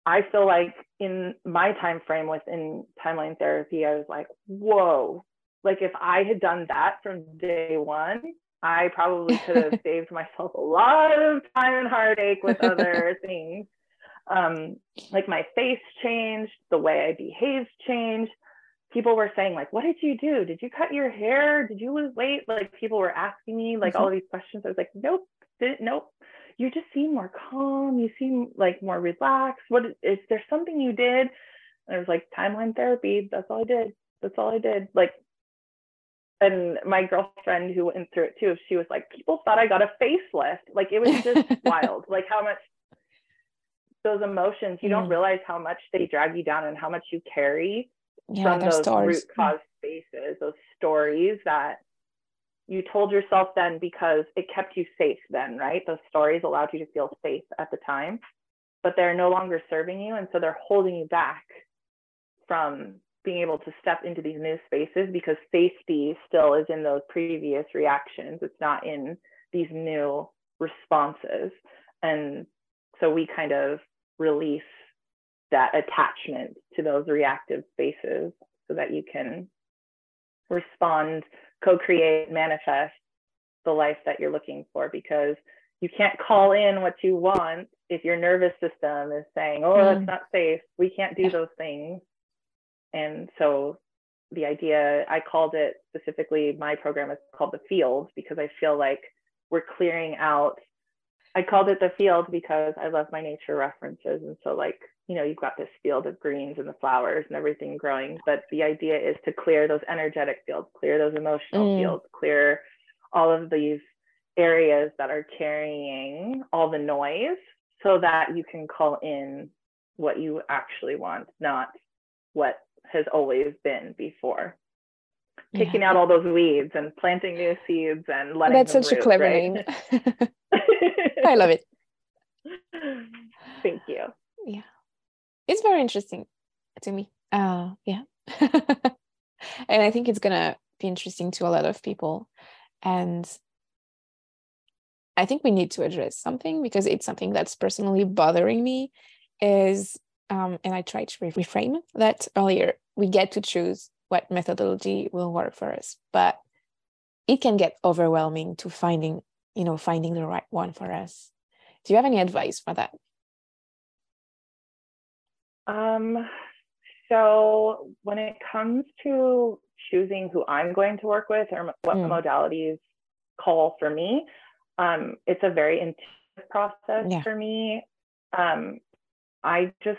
Speaker 2: I feel like in my time frame within timeline therapy, I was like, whoa, like if I had done that from day one, I probably could have saved myself a lot of time and heartache with other things. Um, like my face changed, the way I behaved changed. People were saying, like, what did you do? Did you cut your hair? Did you lose weight? Like people were asking me like mm-hmm. all these questions. I was like, nope, didn't, nope, you just seem more calm. You seem like more relaxed. What is there something you did? And I was like, timeline therapy. That's all I did. That's all I did. Like, and my girlfriend who went through it too, she was like, people thought I got a facelift. Like it was just wild. Like how much those emotions, you mm. don't realize how much they drag you down and how much you carry yeah, from those stories. root cause spaces, those stories that you told yourself then because it kept you safe then, right? Those stories allowed you to feel safe at the time, but they're no longer serving you. And so they're holding you back from being able to step into these new spaces because safety still is in those previous reactions. It's not in these new responses. And so we kind of release that attachment to those reactive spaces so that you can respond co-create, manifest the life that you're looking for because you can't call in what you want if your nervous system is saying, oh, mm. that's not safe. We can't do those things. And so the idea, I called it specifically, my program is called the field because I feel like we're clearing out. I called it the field because I love my nature references. And so, like, you know, you've got this field of greens and the flowers and everything growing, but the idea is to clear those energetic fields, clear those emotional mm. fields, clear all of these areas that are carrying all the noise so that you can call in what you actually want, not what has always been before. Picking yeah. out all those weeds and planting new seeds and letting
Speaker 1: That's such
Speaker 2: root,
Speaker 1: a clever
Speaker 2: right?
Speaker 1: name. I love it.
Speaker 2: Thank you.
Speaker 1: Yeah. It's very interesting to me. Uh yeah. and I think it's gonna be interesting to a lot of people. And I think we need to address something because it's something that's personally bothering me is um, and I tried to reframe that earlier. We get to choose what methodology will work for us, but it can get overwhelming to finding, you know, finding the right one for us. Do you have any advice for that?
Speaker 2: Um, so when it comes to choosing who I'm going to work with or what mm. modalities call for me, um, it's a very intuitive process yeah. for me. Um, I just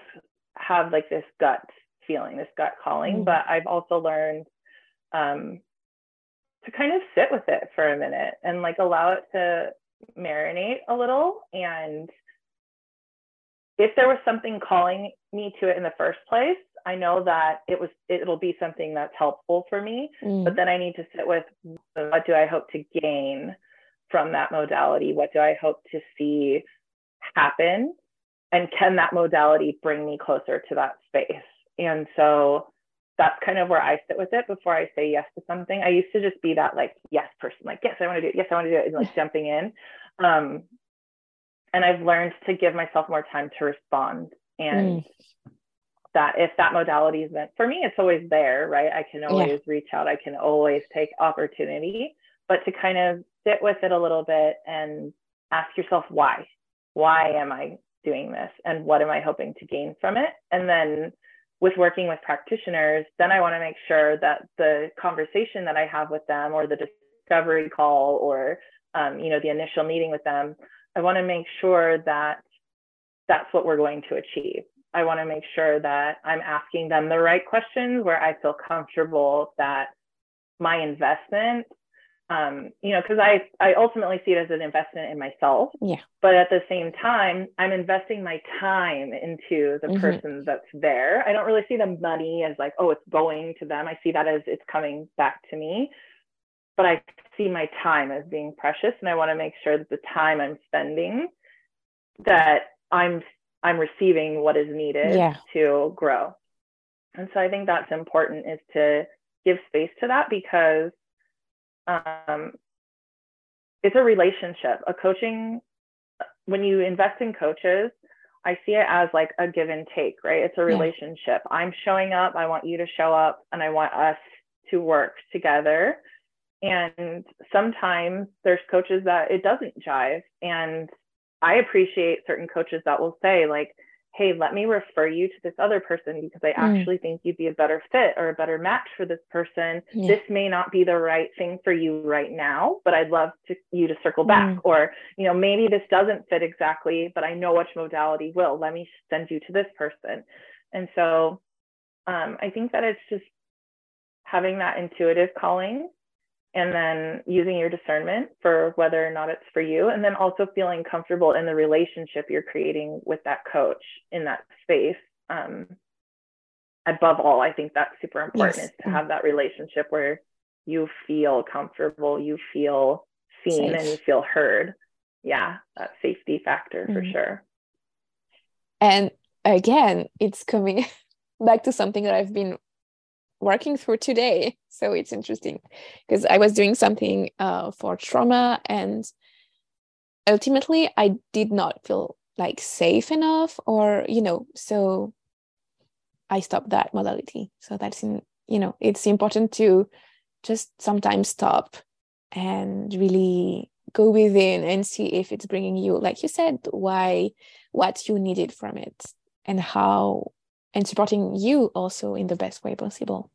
Speaker 2: have like this gut feeling, this gut calling, mm. but I've also learned um, to kind of sit with it for a minute and like allow it to marinate a little. And if there was something calling me to it in the first place, I know that it was it'll be something that's helpful for me. Mm. But then I need to sit with what do I hope to gain from that modality? What do I hope to see happen? And can that modality bring me closer to that space? And so that's kind of where I sit with it before I say yes to something. I used to just be that like yes person, like yes, I want to do it, yes, I want to do it, and like jumping in. Um, and I've learned to give myself more time to respond and mm. that if that modality is meant for me, it's always there, right? I can always yeah. reach out, I can always take opportunity, but to kind of sit with it a little bit and ask yourself why. Why am I doing this and what am I hoping to gain from it? And then with working with practitioners, then I want to make sure that the conversation that I have with them or the discovery call or um, you know the initial meeting with them, I want to make sure that that's what we're going to achieve. I want to make sure that I'm asking them the right questions where I feel comfortable that my investment um, you know, because I I ultimately see it as an investment in myself.
Speaker 1: Yeah.
Speaker 2: But at the same time, I'm investing my time into the mm-hmm. person that's there. I don't really see the money as like, oh, it's going to them. I see that as it's coming back to me. But I see my time as being precious, and I want to make sure that the time I'm spending, that I'm I'm receiving what is needed
Speaker 1: yeah.
Speaker 2: to grow. And so I think that's important is to give space to that because um, it's a relationship. A coaching, when you invest in coaches, I see it as like a give and take, right? It's a relationship. Yeah. I'm showing up, I want you to show up, and I want us to work together. And sometimes there's coaches that it doesn't jive. And I appreciate certain coaches that will say, like, hey, let me refer you to this other person because I mm. actually think you'd be a better fit or a better match for this person. Yeah. This may not be the right thing for you right now, but I'd love to you to circle back. Mm. Or, you know, maybe this doesn't fit exactly, but I know which modality will. Let me send you to this person. And so um, I think that it's just having that intuitive calling and then using your discernment for whether or not it's for you and then also feeling comfortable in the relationship you're creating with that coach in that space um, above all i think that's super important yes. is to have that relationship where you feel comfortable you feel seen Safe. and you feel heard yeah that safety factor mm-hmm. for sure
Speaker 1: and again it's coming back to something that i've been working through today. So it's interesting because I was doing something uh, for trauma and ultimately I did not feel like safe enough or, you know, so I stopped that modality. So that's in, you know, it's important to just sometimes stop and really go within and see if it's bringing you, like you said, why, what you needed from it and how and supporting you also in the best way possible.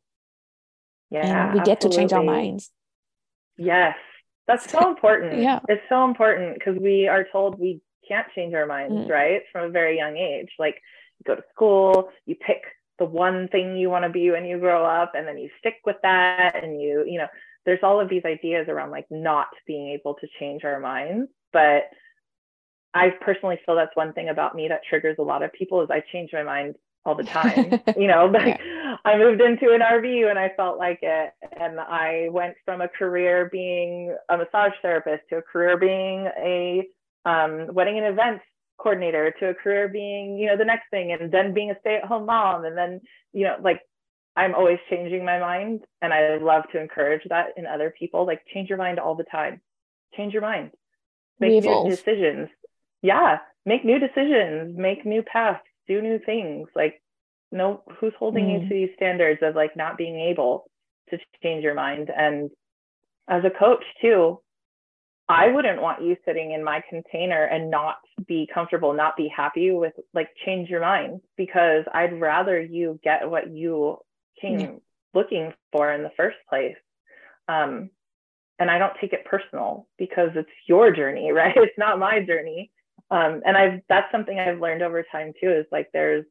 Speaker 2: Yeah.
Speaker 1: And we get to change our minds.
Speaker 2: Yes. That's so important.
Speaker 1: yeah.
Speaker 2: It's so important because we are told we can't change our minds, mm. right? From a very young age. Like you go to school, you pick the one thing you want to be when you grow up, and then you stick with that. And you, you know, there's all of these ideas around like not being able to change our minds. But I personally feel that's one thing about me that triggers a lot of people is I change my mind all the time. you know, like yeah. I moved into an RV and I felt like it. And I went from a career being a massage therapist to a career being a um, wedding and events coordinator to a career being, you know, the next thing and then being a stay-at-home mom. And then, you know, like I'm always changing my mind. And I love to encourage that in other people. Like change your mind all the time. Change your mind. Make new decisions yeah, make new decisions, make new paths, do new things. Like, no, who's holding mm. you to these standards of like not being able to change your mind? And as a coach, too, I wouldn't want you sitting in my container and not be comfortable, not be happy with like change your mind because I'd rather you get what you came yeah. looking for in the first place. Um, and I don't take it personal because it's your journey, right? It's not my journey um, and i've that's something i've learned over time too is like there's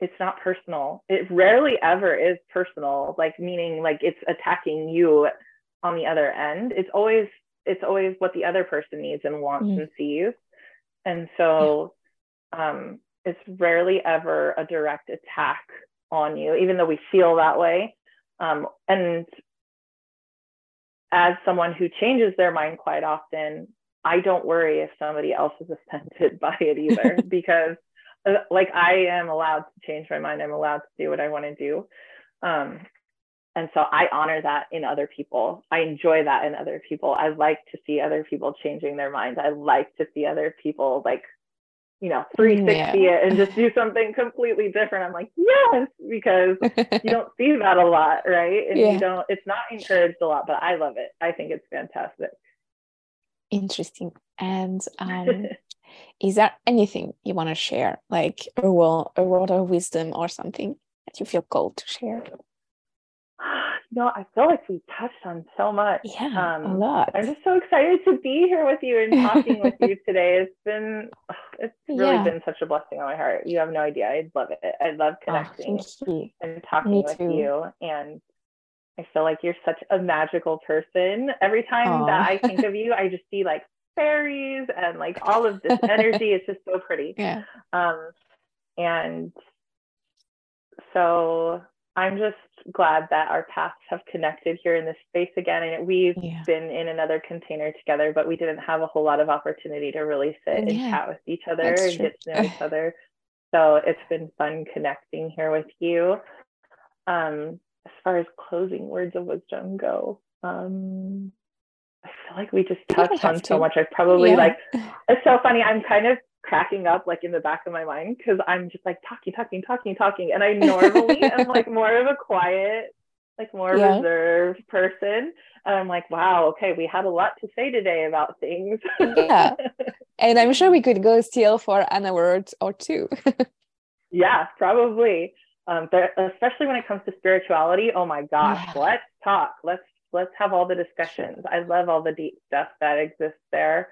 Speaker 2: it's not personal. It rarely ever is personal like meaning like it's attacking you on the other end. It's always it's always what the other person needs and wants mm. and sees. And so um, it's rarely ever a direct attack on you even though we feel that way. Um, and as someone who changes their mind quite often I don't worry if somebody else is offended by it either because uh, like I am allowed to change my mind. I'm allowed to do what I want to do. Um, and so I honor that in other people. I enjoy that in other people. I like to see other people changing their minds. I like to see other people like, you know, 360 yeah. it and just do something completely different. I'm like, yes, because you don't see that a lot, right? And yeah. you don't, it's not encouraged a lot, but I love it. I think it's fantastic.
Speaker 1: Interesting. And um, is there anything you want to share, like a word, a word of wisdom or something that you feel called to share?
Speaker 2: You know, I feel like we touched on so much.
Speaker 1: Yeah, um, a lot.
Speaker 2: I'm just so excited to be here with you and talking with you today. It's been, it's really yeah. been such a blessing on my heart. You have no idea. I love it. I love oh, connecting oh, and talking Me with too. you. And I feel like you're such a magical person. Every time Aww. that I think of you, I just see like fairies and like all of this energy. it's just so pretty.
Speaker 1: Yeah.
Speaker 2: Um, and so I'm just glad that our paths have connected here in this space again. And we've yeah. been in another container together, but we didn't have a whole lot of opportunity to really sit and yeah. chat with each other That's and true. get to know each other. So it's been fun connecting here with you. Um, as far as closing words of wisdom go, um, I feel like we just touched on so much. I probably yeah. like it's so funny. I'm kind of cracking up like in the back of my mind because I'm just like talking, talking, talking, talking. And I normally am like more of a quiet, like more yeah. reserved person. And I'm like, wow, okay, we had a lot to say today about things.
Speaker 1: yeah. And I'm sure we could go still for an hour or two.
Speaker 2: yeah, probably um, but especially when it comes to spirituality oh my gosh yeah. let's talk. Let's let's have all the discussions. I love all the deep stuff that exists there.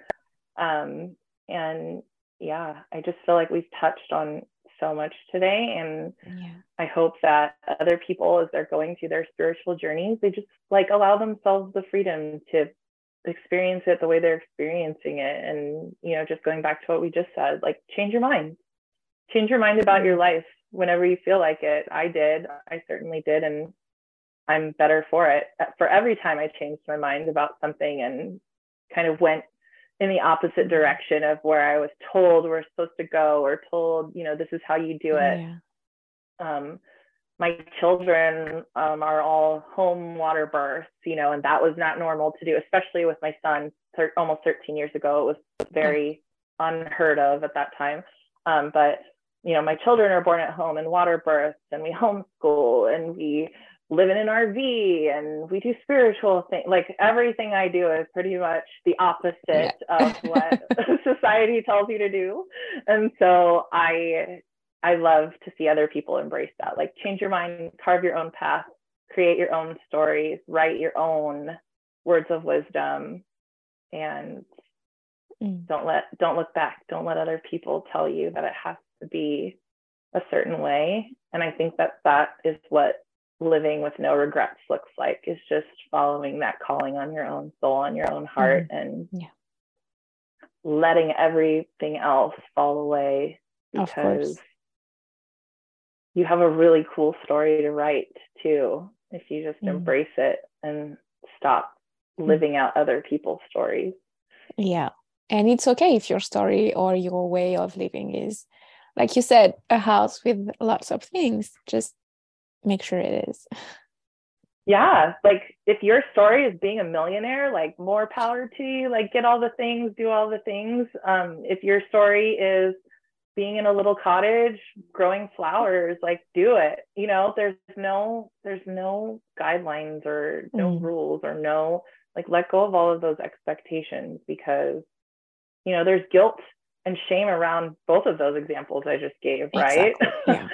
Speaker 2: Um, and yeah i just feel like we've touched on so much today and yeah. i hope that other people as they're going through their spiritual journeys they just like allow themselves the freedom to experience it the way they're experiencing it. And you know just going back to what we just said like change your mind. Change your mind about your life whenever you feel like it. I did. I certainly did. And I'm better for it. For every time I changed my mind about something and kind of went in the opposite direction of where I was told we're supposed to go or told, you know, this is how you do it. Yeah. Um, my children um, are all home water births, you know, and that was not normal to do, especially with my son thir- almost 13 years ago. It was very unheard of at that time. Um, but you know, my children are born at home and water births and we homeschool and we live in an RV and we do spiritual things. Like everything I do is pretty much the opposite yeah. of what society tells you to do. And so I I love to see other people embrace that. Like change your mind, carve your own path, create your own stories, write your own words of wisdom and mm. don't let don't look back. Don't let other people tell you that it has be a certain way. And I think that that is what living with no regrets looks like is just following that calling on your own soul, on your own heart, mm-hmm. and
Speaker 1: yeah.
Speaker 2: letting everything else fall away because you have a really cool story to write too if you just mm. embrace it and stop mm. living out other people's stories
Speaker 1: yeah and it's okay if your story or your way of living is like you said a house with lots of things just make sure it is.
Speaker 2: Yeah like if your story is being a millionaire like more power to you like get all the things do all the things. Um if your story is being in a little cottage growing flowers like do it. You know there's no there's no guidelines or no mm. rules or no like let go of all of those expectations because you know there's guilt and shame around both of those examples i just gave right yeah.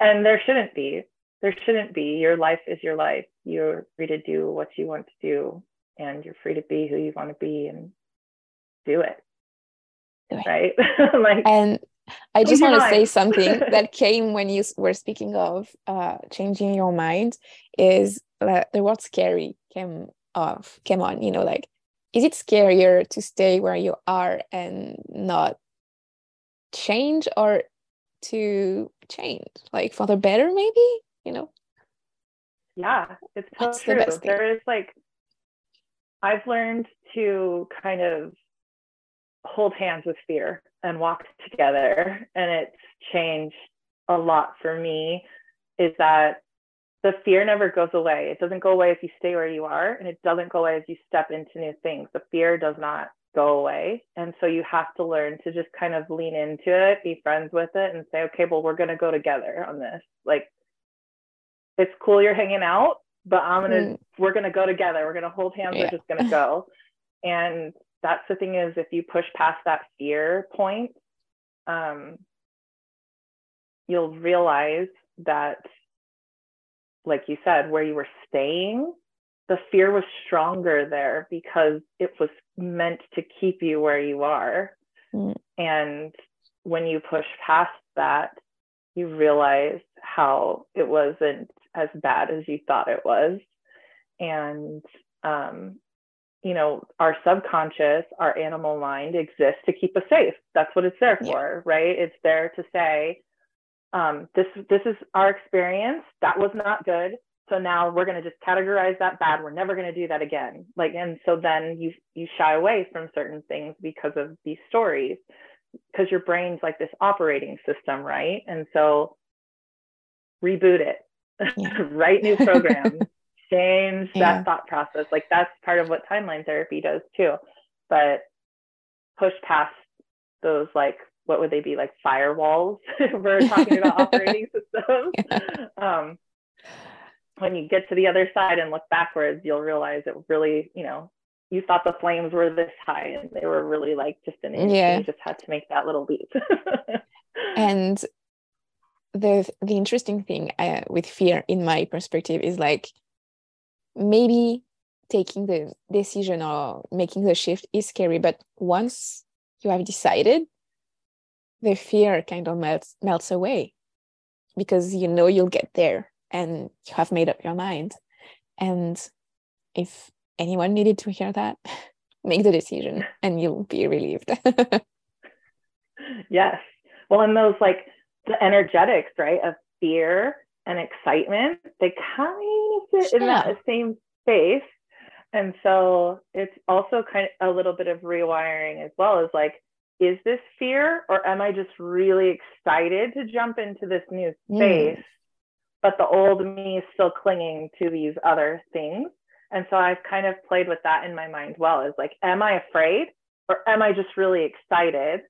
Speaker 2: and there shouldn't be there shouldn't be. Your life is your life. You're free to do what you want to do, and you're free to be who you want to be and do it. Do it. Right?
Speaker 1: like, and I just want to say something that came when you were speaking of uh, changing your mind. Is uh, the word scary came off came on? You know, like is it scarier to stay where you are and not change, or to change, like for the better, maybe? you know?
Speaker 2: Yeah it's so true. the there is like i've learned to kind of hold hands with fear and walk together and it's changed a lot for me is that the fear never goes away. It doesn't go away if you stay where you are and it doesn't go away as you step into new things. The fear does not go away and so you have to learn to just kind of lean into it be friends with it and say okay well we're going to go together on this like it's cool you're hanging out, but I'm gonna mm. we're gonna go together. We're gonna hold hands. Yeah. We're just gonna go. and that's the thing is if you push past that fear point, um, you'll realize that, like you said, where you were staying, the fear was stronger there because it was meant to keep you where you are. Mm. And when you push past that, you realize how it wasn't as bad as you thought it was. And, um, you know, our subconscious, our animal mind exists to keep us safe. That's what it's there for, yeah. right? It's there to say, um, this this is our experience. That was not good. So now we're going to just categorize that bad. We're never going to do that again. Like, and so then you you shy away from certain things because of these stories, because your brain's like this operating system, right? And so reboot it yeah. write new programs, change yeah. that thought process. Like that's part of what timeline therapy does too. But push past those like what would they be like firewalls we're talking about operating systems yeah. um, when you get to the other side and look backwards you'll realize it really you know you thought the flames were this high and they were really like just an inch. Yeah. you just had to make that little leap.
Speaker 1: And the the interesting thing uh, with fear in my perspective is like maybe taking the decision or making the shift is scary but once you have decided the fear kind of melts melts away because you know you'll get there and you have made up your mind and if anyone needed to hear that make the decision and you'll be relieved
Speaker 2: yes well and those like the energetics, right, of fear and excitement, they kind of fit in that same space. And so it's also kind of a little bit of rewiring as well as like, is this fear or am I just really excited to jump into this new mm. space? Mm. But the old me is still clinging to these other things. And so I've kind of played with that in my mind well is like, am I afraid or am I just really excited?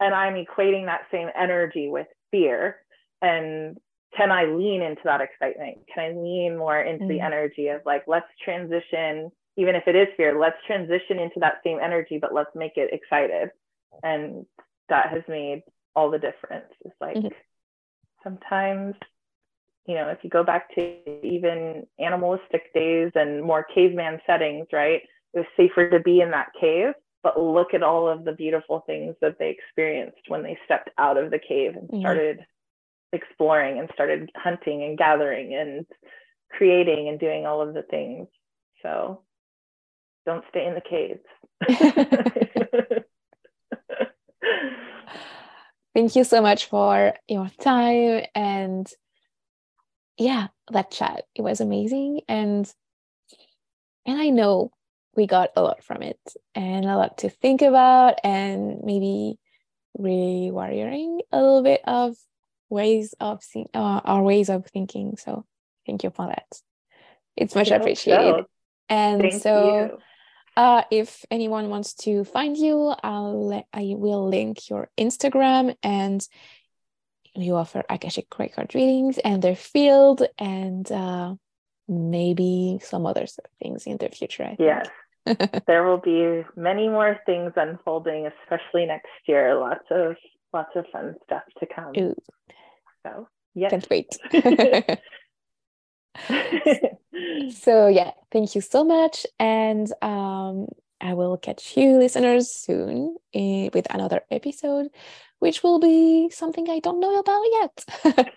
Speaker 2: And I'm equating that same energy with fear and can I lean into that excitement? Can I lean more into mm-hmm. the energy of like, let's transition, even if it is fear, let's transition into that same energy, but let's make it excited. And that has made all the difference. It's like mm-hmm. sometimes, you know, if you go back to even animalistic days and more caveman settings, right? It was safer to be in that cave but look at all of the beautiful things that they experienced when they stepped out of the cave and mm-hmm. started mm-hmm. exploring and started hunting and gathering and creating and doing all of the things. So don't stay in the caves.
Speaker 1: thank you so much for your time and yeah, that chat. It was amazing. And and I know we got a lot from it and a lot to think about and maybe really worrying a little bit of ways of seeing uh, our ways of thinking. So thank you for that. It's much appreciated. And thank so uh, if anyone wants to find you, I'll I will link your Instagram and you offer Akashic record readings and their field and uh, maybe some other things in the future. I
Speaker 2: yes. there will be many more things unfolding, especially next year. Lots of lots of fun stuff to come. Ooh. So yeah.
Speaker 1: Can't wait. so yeah, thank you so much. And um I will catch you listeners soon in, with another episode, which will be something I don't know about yet.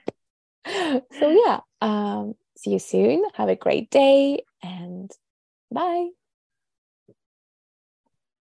Speaker 1: so yeah, um, see you soon. Have a great day and bye.